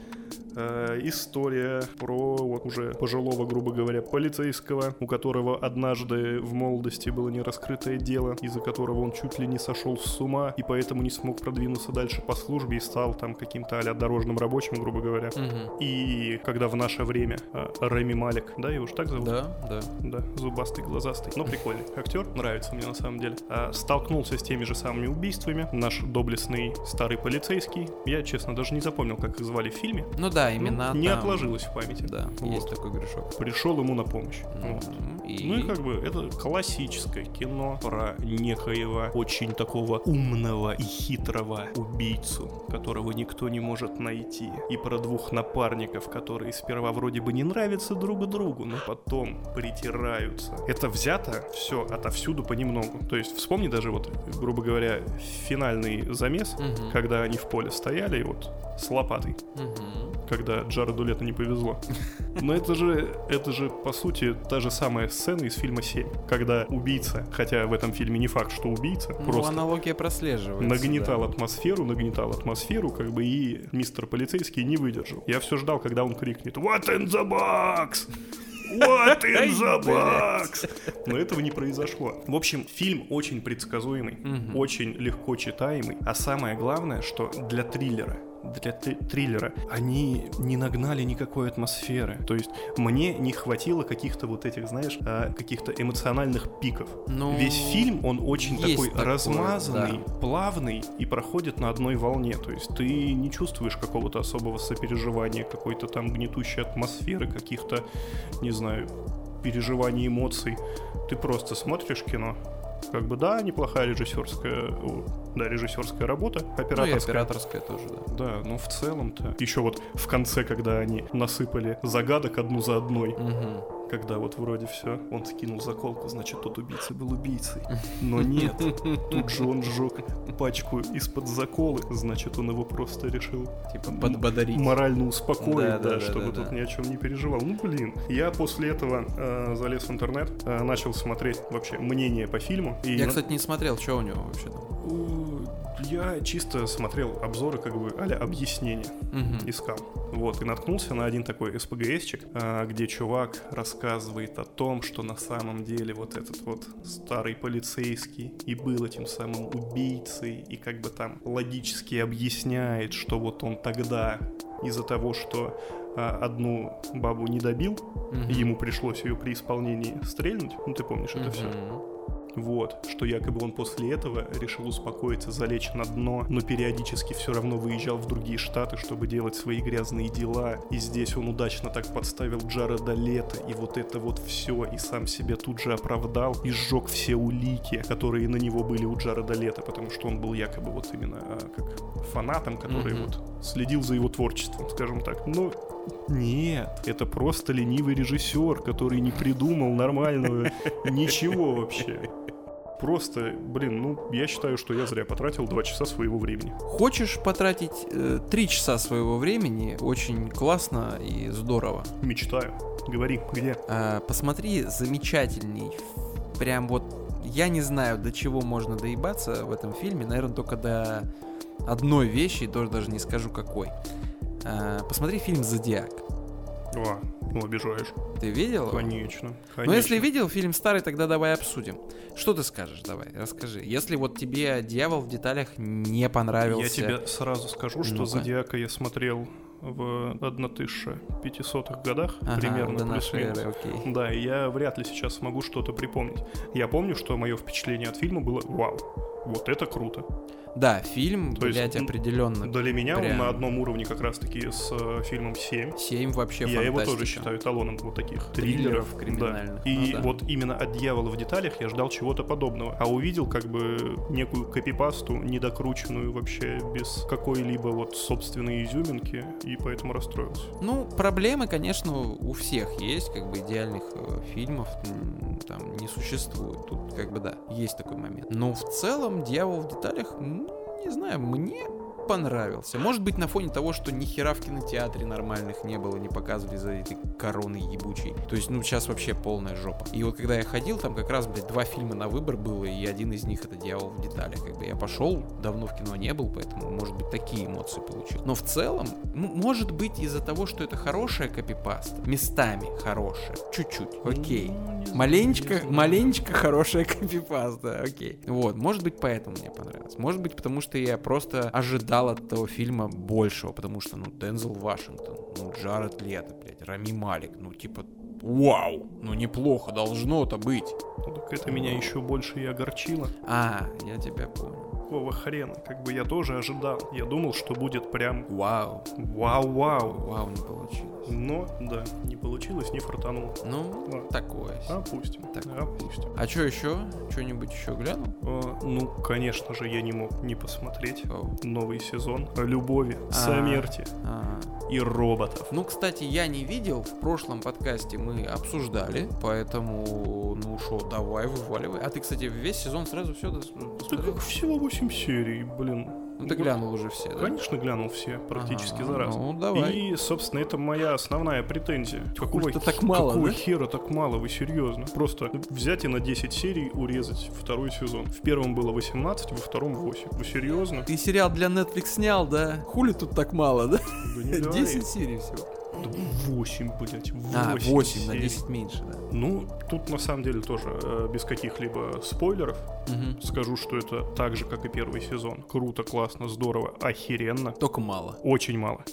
Speaker 1: э, история про вот уже пожилого, грубо говоря, полицейского, у которого однажды в молодости было нераскрытое дело, из-за которого он чуть ли не сошел с ума и поэтому не смог продвинуться дальше по службе и стал там каким-то а дорожным рабочим, грубо говоря.
Speaker 2: мгм.
Speaker 1: И когда в наше время э, Реми Малик, да, его же так зовут?
Speaker 2: Да, да.
Speaker 1: Да, зубастый, глазастый. Ну, прикольный актер, нравится мне на самом деле. А, столкнулся с теми же самыми убийствами. Наш доблестный старый полицейский. Я, честно, даже не запомнил, как их звали в фильме.
Speaker 2: Ну да,
Speaker 1: Ну,
Speaker 2: именно
Speaker 1: не
Speaker 2: там-
Speaker 1: отложилось в памяти.
Speaker 2: Да, есть
Speaker 1: Вот.
Speaker 2: такой грешок.
Speaker 1: Пришел ему на помощь. Вот.
Speaker 2: Мгм. И...
Speaker 1: Ну и как бы это классическое кино про некоего очень такого умного и хитрого убийцу, которого никто не может найти. И про двух напарников, которые сперва вроде бы не нравятся друг другу, но потом притираются. Это взято все отовсюду понемногу. То есть вспомни даже вот, грубо говоря, финальный замес,
Speaker 2: Мгм.
Speaker 1: когда они в поле стояли и вот с лопатой
Speaker 2: Мгм.
Speaker 1: Когда Джареду Лето не повезло. Но это же, это же, по сути, та же самая сцена из фильма «Семь», когда убийца, хотя в этом фильме не факт, что убийца,
Speaker 2: Ну,
Speaker 1: просто
Speaker 2: аналогия прослеживается.
Speaker 1: нагнетал
Speaker 2: да.
Speaker 1: атмосферу, нагнетал атмосферу, как бы и мистер полицейский не выдержал. Я все ждал, когда он крикнет «What in the box?» What in the box? Но этого не произошло. В общем, фильм очень предсказуемый,
Speaker 2: Мгм.
Speaker 1: очень легко читаемый, а самое главное, что для триллера для три- триллера, они не нагнали никакой атмосферы. То есть мне не хватило каких-то вот этих, знаешь, а, каких-то эмоциональных пиков.
Speaker 2: Ну,
Speaker 1: Весь фильм, он очень такой
Speaker 2: такое,
Speaker 1: размазанный,
Speaker 2: да.
Speaker 1: плавный и проходит на одной волне. То есть ты не чувствуешь какого-то особого сопереживания, какой-то там гнетущей атмосферы, каких-то, не знаю, переживаний, эмоций. Ты просто смотришь кино. Как бы да, неплохая режиссерская, да, режиссерская работа,
Speaker 2: Ну и
Speaker 1: операторская.
Speaker 2: операторская тоже, да.
Speaker 1: Да, но в целом-то. Еще вот в конце, когда они насыпали загадок одну за одной,
Speaker 2: Мгм.
Speaker 1: когда вот вроде все, он скинул заколку, значит, тот убийца был убийцей. Но нет, тут же он сжег пачку из-под заколы, значит, он его просто решил
Speaker 2: Типа подбодрить.
Speaker 1: морально успокоить,
Speaker 2: Да,
Speaker 1: да,
Speaker 2: да,
Speaker 1: чтобы
Speaker 2: да,
Speaker 1: тут
Speaker 2: да.
Speaker 1: ни о чем не переживал. Ну, блин. Я после этого э, залез в интернет, э, начал смотреть вообще мнение по фильму. И
Speaker 2: Я, кстати, не смотрел, что у него вообще там.
Speaker 1: Я чисто смотрел обзоры, как бы, а объяснения
Speaker 2: Мгм.
Speaker 1: искал. Вот, и наткнулся на один такой СПГСчик, а, где чувак рассказывает о том, что на самом деле вот этот вот старый полицейский и был этим самым убийцей, и как бы там логически объясняет, что вот он тогда из-за того, что а, одну бабу не добил,
Speaker 2: Мгм.
Speaker 1: ему пришлось ее при исполнении стрельнуть, ну ты помнишь это все. Вот, что якобы он после этого решил успокоиться, залечь на дно, но периодически все равно выезжал в другие штаты, чтобы делать свои грязные дела. И здесь он удачно так подставил Джареда Лето, и вот это вот все, и сам себя тут же оправдал, и сжег все улики, которые на него были у Джареда Лето, потому что он был якобы вот именно а, как фанатом, который
Speaker 2: Мгм.
Speaker 1: вот следил за его творчеством, скажем так. Но нет, это просто ленивый режиссер, который не придумал нормального ничего вообще. Просто, блин, ну, я считаю, что я зря потратил два часа своего времени.
Speaker 2: Хочешь потратить э, часа своего времени? Очень классно и здорово.
Speaker 1: Мечтаю. Говори, где?
Speaker 2: А, посмотри замечательный, прям вот я не знаю, до чего можно доебаться в этом фильме. Наверное, только до одной вещи, тоже даже не скажу какой. А, посмотри фильм «Зодиак».
Speaker 1: О, ну, обижаешь.
Speaker 2: Ты видел? его?
Speaker 1: Конечно.
Speaker 2: Ну, если
Speaker 1: конечно.
Speaker 2: видел фильм старый, тогда давай обсудим. Что ты скажешь, давай, расскажи. Если вот тебе «Дьявол в деталях» не понравился...
Speaker 1: Я тебе сразу скажу, что
Speaker 2: Ну-ка.
Speaker 1: «Зодиака» я смотрел в 1500-х годах,
Speaker 2: Ага,
Speaker 1: примерно,
Speaker 2: до нашей
Speaker 1: плюс-минус.
Speaker 2: эры, окей.
Speaker 1: Да, и я вряд ли сейчас смогу что-то припомнить. Я помню, что мое впечатление от фильма было «Вау, вот это круто».
Speaker 2: Да, фильм,
Speaker 1: То есть,
Speaker 2: блядь,
Speaker 1: м,
Speaker 2: определенно.
Speaker 1: Для меня
Speaker 2: Прям.
Speaker 1: он на одном уровне как раз-таки с э, фильмом «7».
Speaker 2: 7 вообще
Speaker 1: Я его тоже
Speaker 2: фантастика.
Speaker 1: считаю эталоном вот таких
Speaker 2: Триллеров
Speaker 1: триллеров.
Speaker 2: криминальных,
Speaker 1: Да. И
Speaker 2: ну да.
Speaker 1: вот именно от «Дьявола в деталях» я ждал чего-то подобного. А увидел как бы некую копипасту, недокрученную вообще, без какой-либо вот собственной изюминки, и поэтому расстроился.
Speaker 2: Ну, проблемы, конечно, у всех есть, как бы идеальных э, фильмов там не существует. Тут как бы да, есть такой момент. Но в целом «Дьявол в деталях», не знаю, мне понравился. Может быть, на фоне того, что ни хера в кинотеатре нормальных не было, не показывали за этой короной ебучей. То есть, ну, сейчас вообще полная жопа. И вот когда я ходил, там как раз, блядь, два фильма на выбор было, и один из них это «Дьявол в деталях». Как бы я пошел, давно в кино не был, поэтому, может быть, такие эмоции получил. Но в целом, м- может быть, из-за того, что это хорошая копипаста, местами хорошая, чуть-чуть, окей.
Speaker 1: Ну, знаю,
Speaker 2: Маленечко, маленечко хорошая копипаста, окей. Вот, может быть, поэтому мне понравилось. Может быть, потому что я просто ожидал от этого фильма большего, потому что, ну, Дензел Вашингтон, ну, Джаред Лето, блядь, Рами Малик, ну, типа, вау, ну, неплохо должно-то быть.
Speaker 1: Ну, так это меня еще больше и огорчило.
Speaker 2: А, я тебя понял.
Speaker 1: Какого хрена? Как бы я тоже ожидал. Я думал, что будет прям
Speaker 2: Вау,
Speaker 1: вау-вау.
Speaker 2: вау, не получилось.
Speaker 1: Но, да, не получилось, не фартануло.
Speaker 2: Ну,
Speaker 1: Ладно.
Speaker 2: такое.
Speaker 1: Опустим.
Speaker 2: Так.
Speaker 1: Опустим.
Speaker 2: А что еще? Что-нибудь еще глянул?
Speaker 1: А, ну, конечно же, я не мог не посмотреть
Speaker 2: Оу.
Speaker 1: новый сезон о любови,
Speaker 2: А.
Speaker 1: смерти
Speaker 2: А.
Speaker 1: и роботов.
Speaker 2: Ну, кстати, я не видел. В прошлом подкасте мы обсуждали, поэтому, ну что, давай, вываливай. А ты, кстати, весь сезон сразу все
Speaker 1: Да
Speaker 2: посмотрел?
Speaker 1: как всего 8 серий, блин.
Speaker 2: Ну, ты глянул уже все, да?
Speaker 1: Конечно, глянул все практически
Speaker 2: Ага,
Speaker 1: за раз.
Speaker 2: Ну, давай.
Speaker 1: И, собственно, это моя основная претензия. Какого,
Speaker 2: Хуй-то так мало,
Speaker 1: какого
Speaker 2: да?
Speaker 1: хера так мало, вы серьезно? Просто взять и на 10 серий урезать второй сезон. В первом было 18, во втором 8. Вы серьезно?
Speaker 2: Ты сериал для Netflix снял, да? Хули тут так мало, да?
Speaker 1: Да не говори.
Speaker 2: 10 серий всего.
Speaker 1: Да 8, блядь, 8
Speaker 2: А, 8 на
Speaker 1: серий.
Speaker 2: 10 меньше, да.
Speaker 1: Ну, тут на самом деле тоже э, без каких-либо спойлеров
Speaker 2: Мгм.
Speaker 1: скажу, что это так же, как и первый сезон. Круто, классно, здорово, охеренно.
Speaker 2: Только мало.
Speaker 1: Очень мало.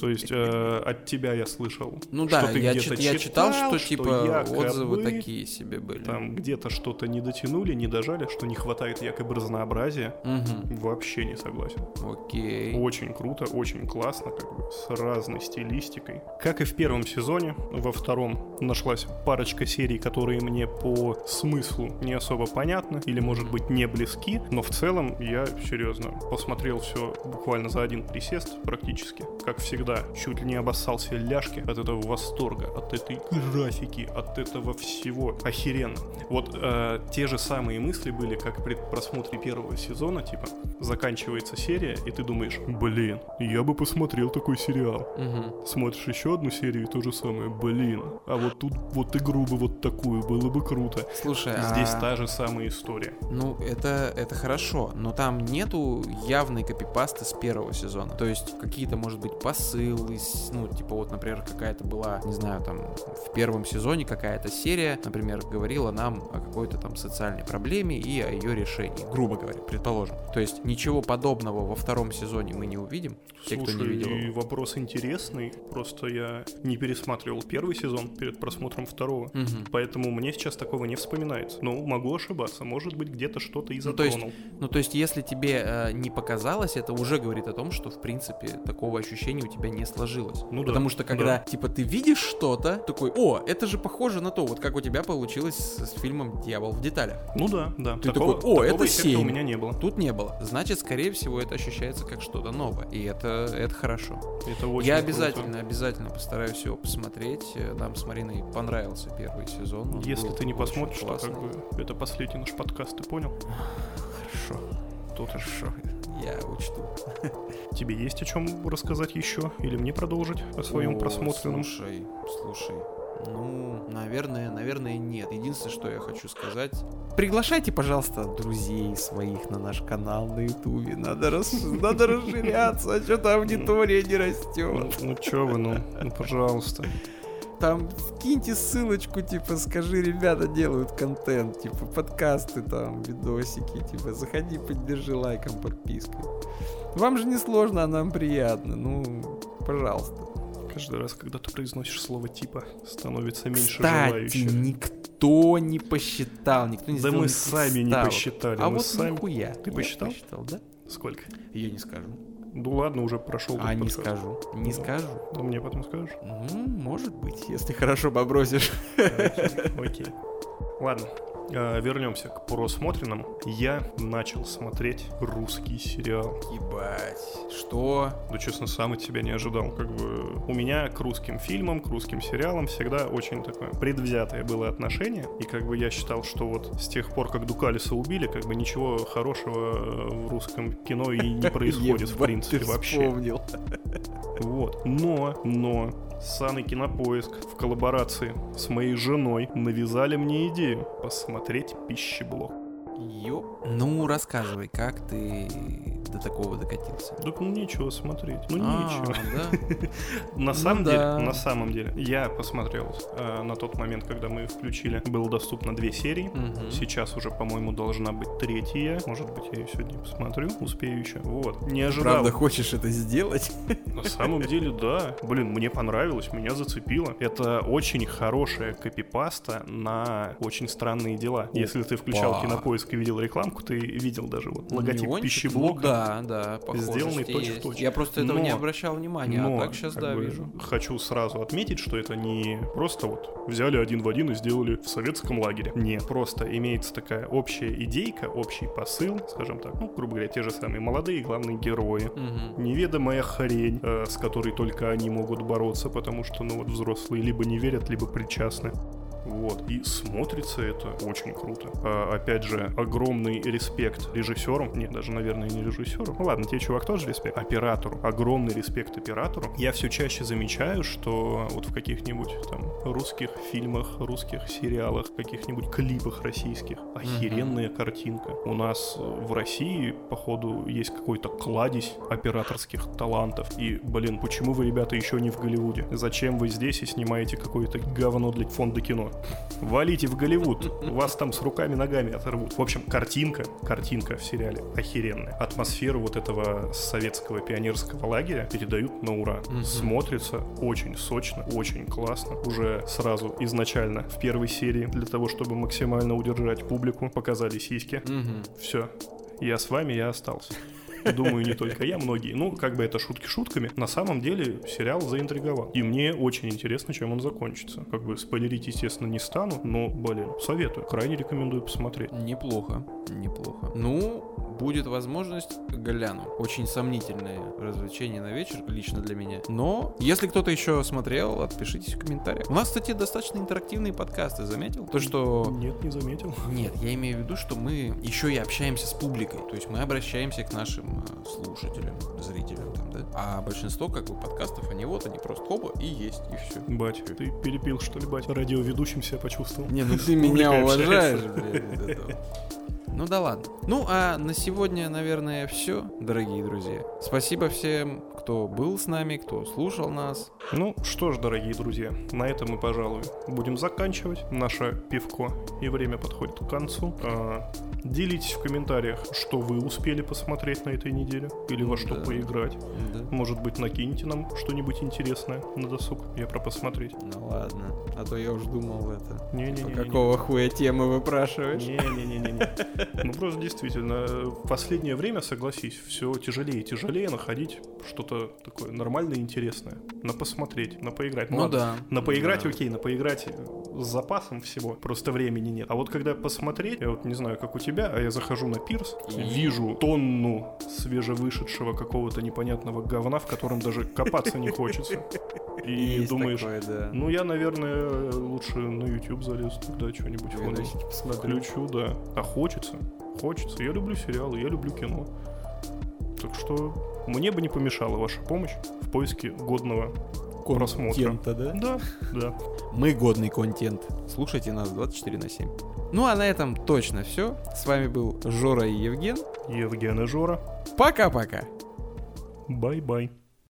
Speaker 1: То есть э, от тебя я слышал,
Speaker 2: Ну
Speaker 1: что
Speaker 2: да,
Speaker 1: ты
Speaker 2: я,
Speaker 1: где-то
Speaker 2: чит- я читал, что, типа
Speaker 1: якобы
Speaker 2: отзывы такие себе были.
Speaker 1: Там где-то что-то не дотянули, не дожали, что не хватает якобы разнообразия.
Speaker 2: Мгм.
Speaker 1: Вообще не согласен.
Speaker 2: Окей.
Speaker 1: Очень круто, очень классно, как бы с разной стилистикой. Как и в первом сезоне, во втором нашлась парочка серий, которые мне по смыслу не особо понятны или, может быть, не близки, но в целом я серьезно посмотрел все буквально за один присест практически. Как всегда, чуть ли не обоссал себе ляжки от этого восторга, от этой графики, от этого всего. Охеренно. Вот э, те же самые мысли были, как при просмотре первого сезона, типа, заканчивается серия, и ты думаешь, блин, я бы посмотрел такой сериал.
Speaker 2: Мгм.
Speaker 1: Смотришь еще одну серию, и то же самое, блин, а вот тут вот игру бы вот такую, было бы круто.
Speaker 2: Слушай,
Speaker 1: Здесь
Speaker 2: а-
Speaker 1: та же самая история.
Speaker 2: Ну, это, это хорошо, но там нету явной копипасты с первого сезона. То есть какие-то, может быть, посылы, с- ну, типа вот, например, какая-то была, не знаю, там, в первом сезоне какая-то серия, например, говорила нам о какой-то там социальной проблеме и о ее решении, грубо говоря, предположим. То есть ничего подобного во втором сезоне мы не увидим, те, кто не
Speaker 1: Слушай,
Speaker 2: видел. его.
Speaker 1: вопрос интересный, просто я не пересматривал первый сезон перед просмотром второго.
Speaker 2: Мгм.
Speaker 1: Поэтому мне сейчас такого не вспоминается. Но могу ошибаться. Может быть, где-то что-то и
Speaker 2: Ну, то есть,
Speaker 1: затронул.
Speaker 2: Ну, то есть, если тебе э, не показалось, это уже говорит о том, что, в принципе, такого ощущения у тебя не сложилось.
Speaker 1: Ну да,
Speaker 2: Потому что, когда,
Speaker 1: да.
Speaker 2: типа, ты видишь что-то, такой, о, это же похоже на то, вот как у тебя получилось с, с фильмом «Дьявол в деталях».
Speaker 1: Ну да, да.
Speaker 2: Ты
Speaker 1: такого,
Speaker 2: такой, «О, это
Speaker 1: эффекта
Speaker 2: семь».
Speaker 1: у меня не было.
Speaker 2: Тут не было. Значит, скорее всего, это ощущается как что-то новое. И это, это хорошо.
Speaker 1: Это очень
Speaker 2: Я
Speaker 1: круто.
Speaker 2: обязательно, обязательно постараюсь его посмотреть. Э, Нам с Мариной понравился первый сезон. Он
Speaker 1: Если ты не посмотришь, то как бы это последний наш подкаст, ты понял?
Speaker 2: Хорошо.
Speaker 1: Тут
Speaker 2: Хорошо. Я учту.
Speaker 1: тебе есть о чем рассказать еще? Или мне продолжить о своем
Speaker 2: О,
Speaker 1: просмотренном?
Speaker 2: Слушай, слушай. Ну, наверное, наверное, нет. Единственное, что я хочу сказать... Приглашайте, пожалуйста, друзей своих на наш канал на ютубе. Надо, рас... Надо расширяться, а что-то аудитория не
Speaker 1: Ну,
Speaker 2: растет.
Speaker 1: ну чё вы, ну, ну, пожалуйста.
Speaker 2: Там киньте ссылочку, типа, скажи, ребята делают контент, типа, подкасты там, видосики, типа, заходи, поддержи лайком, подпиской. Вам же не сложно, а нам приятно, ну, пожалуйста.
Speaker 1: Каждый раз, когда ты произносишь слово типа, становится меньше
Speaker 2: Кстати,
Speaker 1: желающих.
Speaker 2: никто не посчитал, никто не
Speaker 1: Да
Speaker 2: сделал
Speaker 1: мы сами не посчитали.
Speaker 2: А
Speaker 1: мы
Speaker 2: вот
Speaker 1: сами...
Speaker 2: нахуя?
Speaker 1: Ты
Speaker 2: Я
Speaker 1: посчитал?
Speaker 2: посчитал, да?
Speaker 1: Сколько?
Speaker 2: Я не скажу.
Speaker 1: Ну ладно, уже прошел.
Speaker 2: А, не
Speaker 1: подкаст.
Speaker 2: скажу. Не
Speaker 1: Ну.
Speaker 2: скажу.
Speaker 1: Ну мне потом скажешь.
Speaker 2: Ну, может быть, если хорошо побросишь.
Speaker 1: Окей. Ладно, вернемся к просмотренному. Я начал смотреть русский сериал.
Speaker 2: Ебать. Что?
Speaker 1: Да, честно, сам от себя не ожидал. Как бы у меня к русским фильмам, к русским сериалам всегда очень такое предвзятое было отношение. И как бы я считал, что вот с тех пор, как Дукалиса убили, как бы ничего хорошего э, в русском кино и не происходит, в принципе, вообще.
Speaker 2: вспомнил.
Speaker 1: Вот. Но, но, Сан Кинопоиск в коллаборации с моей женой навязали мне идею посмотреть пищеблок.
Speaker 2: Ё. Ну, рассказывай, как ты до такого докатился?
Speaker 1: Так ну нечего смотреть. Ну
Speaker 2: А,
Speaker 1: нечего.
Speaker 2: да?
Speaker 1: На
Speaker 2: Ну
Speaker 1: самом
Speaker 2: да.
Speaker 1: деле, на самом деле, я посмотрел э, на тот момент, когда мы включили, было доступно две серии.
Speaker 2: Мгм.
Speaker 1: Сейчас уже, по-моему, должна быть третья. Может быть, я ее сегодня посмотрю, успею еще. Вот. Не ожидал.
Speaker 2: Правда, хочешь это сделать?
Speaker 1: На самом деле, да. Блин, мне понравилось, меня зацепило. Это очень хорошая копипаста на очень странные дела. Если ты включал
Speaker 2: Опа.
Speaker 1: кинопоиск и видел рекламку, ты видел даже вот логотип
Speaker 2: Неончик?
Speaker 1: пищеблока.
Speaker 2: Ну да, да, похожести
Speaker 1: сделанный точь в
Speaker 2: есть.
Speaker 1: точь.
Speaker 2: Я просто этого не
Speaker 1: Но-
Speaker 2: обращал внимания, а
Speaker 1: Но,
Speaker 2: так сейчас, да,
Speaker 1: бы,
Speaker 2: вижу.
Speaker 1: Хочу сразу отметить, что это не просто вот взяли один в один и сделали в советском лагере. Нет, просто имеется такая общая идейка, общий посыл, скажем так, ну, грубо говоря, те же самые молодые главные герои.
Speaker 2: Мгм.
Speaker 1: Неведомая хрень, э, с которой только они могут бороться, потому что, ну вот, взрослые либо не верят, либо причастны. Вот, и смотрится это очень круто. А, опять же, огромный респект режиссерам, нет, даже, наверное, не режиссеру. Ну ладно, тебе, чувак, тоже респект. Оператору. Огромный респект оператору. Я все чаще замечаю, что вот в каких-нибудь там русских фильмах, русских сериалах, каких-нибудь клипах российских охеренная картинка. У нас э, в России, походу, есть какой-то кладезь операторских талантов. И, блин, почему вы, ребята, еще не в Голливуде? Зачем вы здесь и снимаете какое-то говно для фонда кино? Валите в Голливуд, вас там с руками-ногами оторвут. В общем, картинка, картинка в сериале охеренная. Атмосферу вот этого советского пионерского лагеря передают на ура.
Speaker 2: Мгм.
Speaker 1: Смотрится очень сочно, очень классно. Уже сразу изначально в первой серии для того, чтобы максимально удержать публику, показали сиськи.
Speaker 2: Мгм.
Speaker 1: Все. Я с вами, я остался. Думаю, не только я, многие. Ну, как бы это шутки шутками. На самом деле, сериал заинтриговал. И мне очень интересно, чем он закончится. Как бы спойлерить, естественно, не стану, но, блин, советую. Крайне рекомендую посмотреть.
Speaker 2: Неплохо, неплохо. Ну, будет возможность, гляну. Очень сомнительное развлечение на вечер, лично для меня. Но, если кто-то еще смотрел, отпишитесь в комментариях. У нас, кстати, достаточно интерактивные подкасты, заметил? То, что...
Speaker 1: Нет, не заметил.
Speaker 2: Нет, я имею в виду, что мы еще и общаемся с публикой. То есть мы обращаемся к нашим э, слушателям, зрителям там, да? А большинство, как бы, подкастов, они вот, они просто хоба и есть, и все.
Speaker 1: Бать, ты перепил, что ли, бать? Радиоведущим себя почувствовал.
Speaker 2: Не, ну ты меня уважаешь, блядь, из этого. Ну да ладно. Ну а на сегодня, наверное, все, дорогие друзья. Спасибо всем, кто был с нами, кто слушал нас.
Speaker 1: Ну что ж, дорогие друзья, на этом мы, пожалуй, будем заканчивать наше пивко, и время подходит к концу. А, делитесь в комментариях, что вы успели посмотреть на этой неделе, или во что
Speaker 2: Да.
Speaker 1: поиграть.
Speaker 2: Да.
Speaker 1: Может быть, накиньте нам что-нибудь интересное на досуг, я про посмотреть.
Speaker 2: Ну ладно, а то я уж думал это.
Speaker 1: Не-не-не.
Speaker 2: Какого хуя темы выпрашиваешь?
Speaker 1: Не-не-не-не. Ну просто действительно, в последнее время, согласись, все тяжелее и тяжелее находить что-то такое нормальное и интересное. На посмотреть, на поиграть.
Speaker 2: Ну
Speaker 1: ладно,
Speaker 2: да.
Speaker 1: На поиграть,
Speaker 2: Да.
Speaker 1: окей, на поиграть с запасом всего, просто времени нет. А вот когда посмотреть, я вот не знаю, как у тебя, а я захожу на пирс, вижу тонну свежевышедшего какого-то непонятного говна, в котором даже копаться не хочется. И
Speaker 2: Есть
Speaker 1: думаешь,
Speaker 2: такое, да.
Speaker 1: ну я, наверное, лучше на YouTube залезу, тогда что-нибудь. Включу, да. А хочется, хочется. Я люблю сериалы, я люблю кино. Так что мне бы не помешала ваша помощь в поиске годного просмотра.
Speaker 2: контента, да?
Speaker 1: Да, да.
Speaker 2: Мы годный контент. Слушайте нас 24 на 7. Ну а на этом точно все. С вами был Жора и Евген.
Speaker 1: Евген и Жора.
Speaker 2: Пока-пока.
Speaker 1: Бай-бай.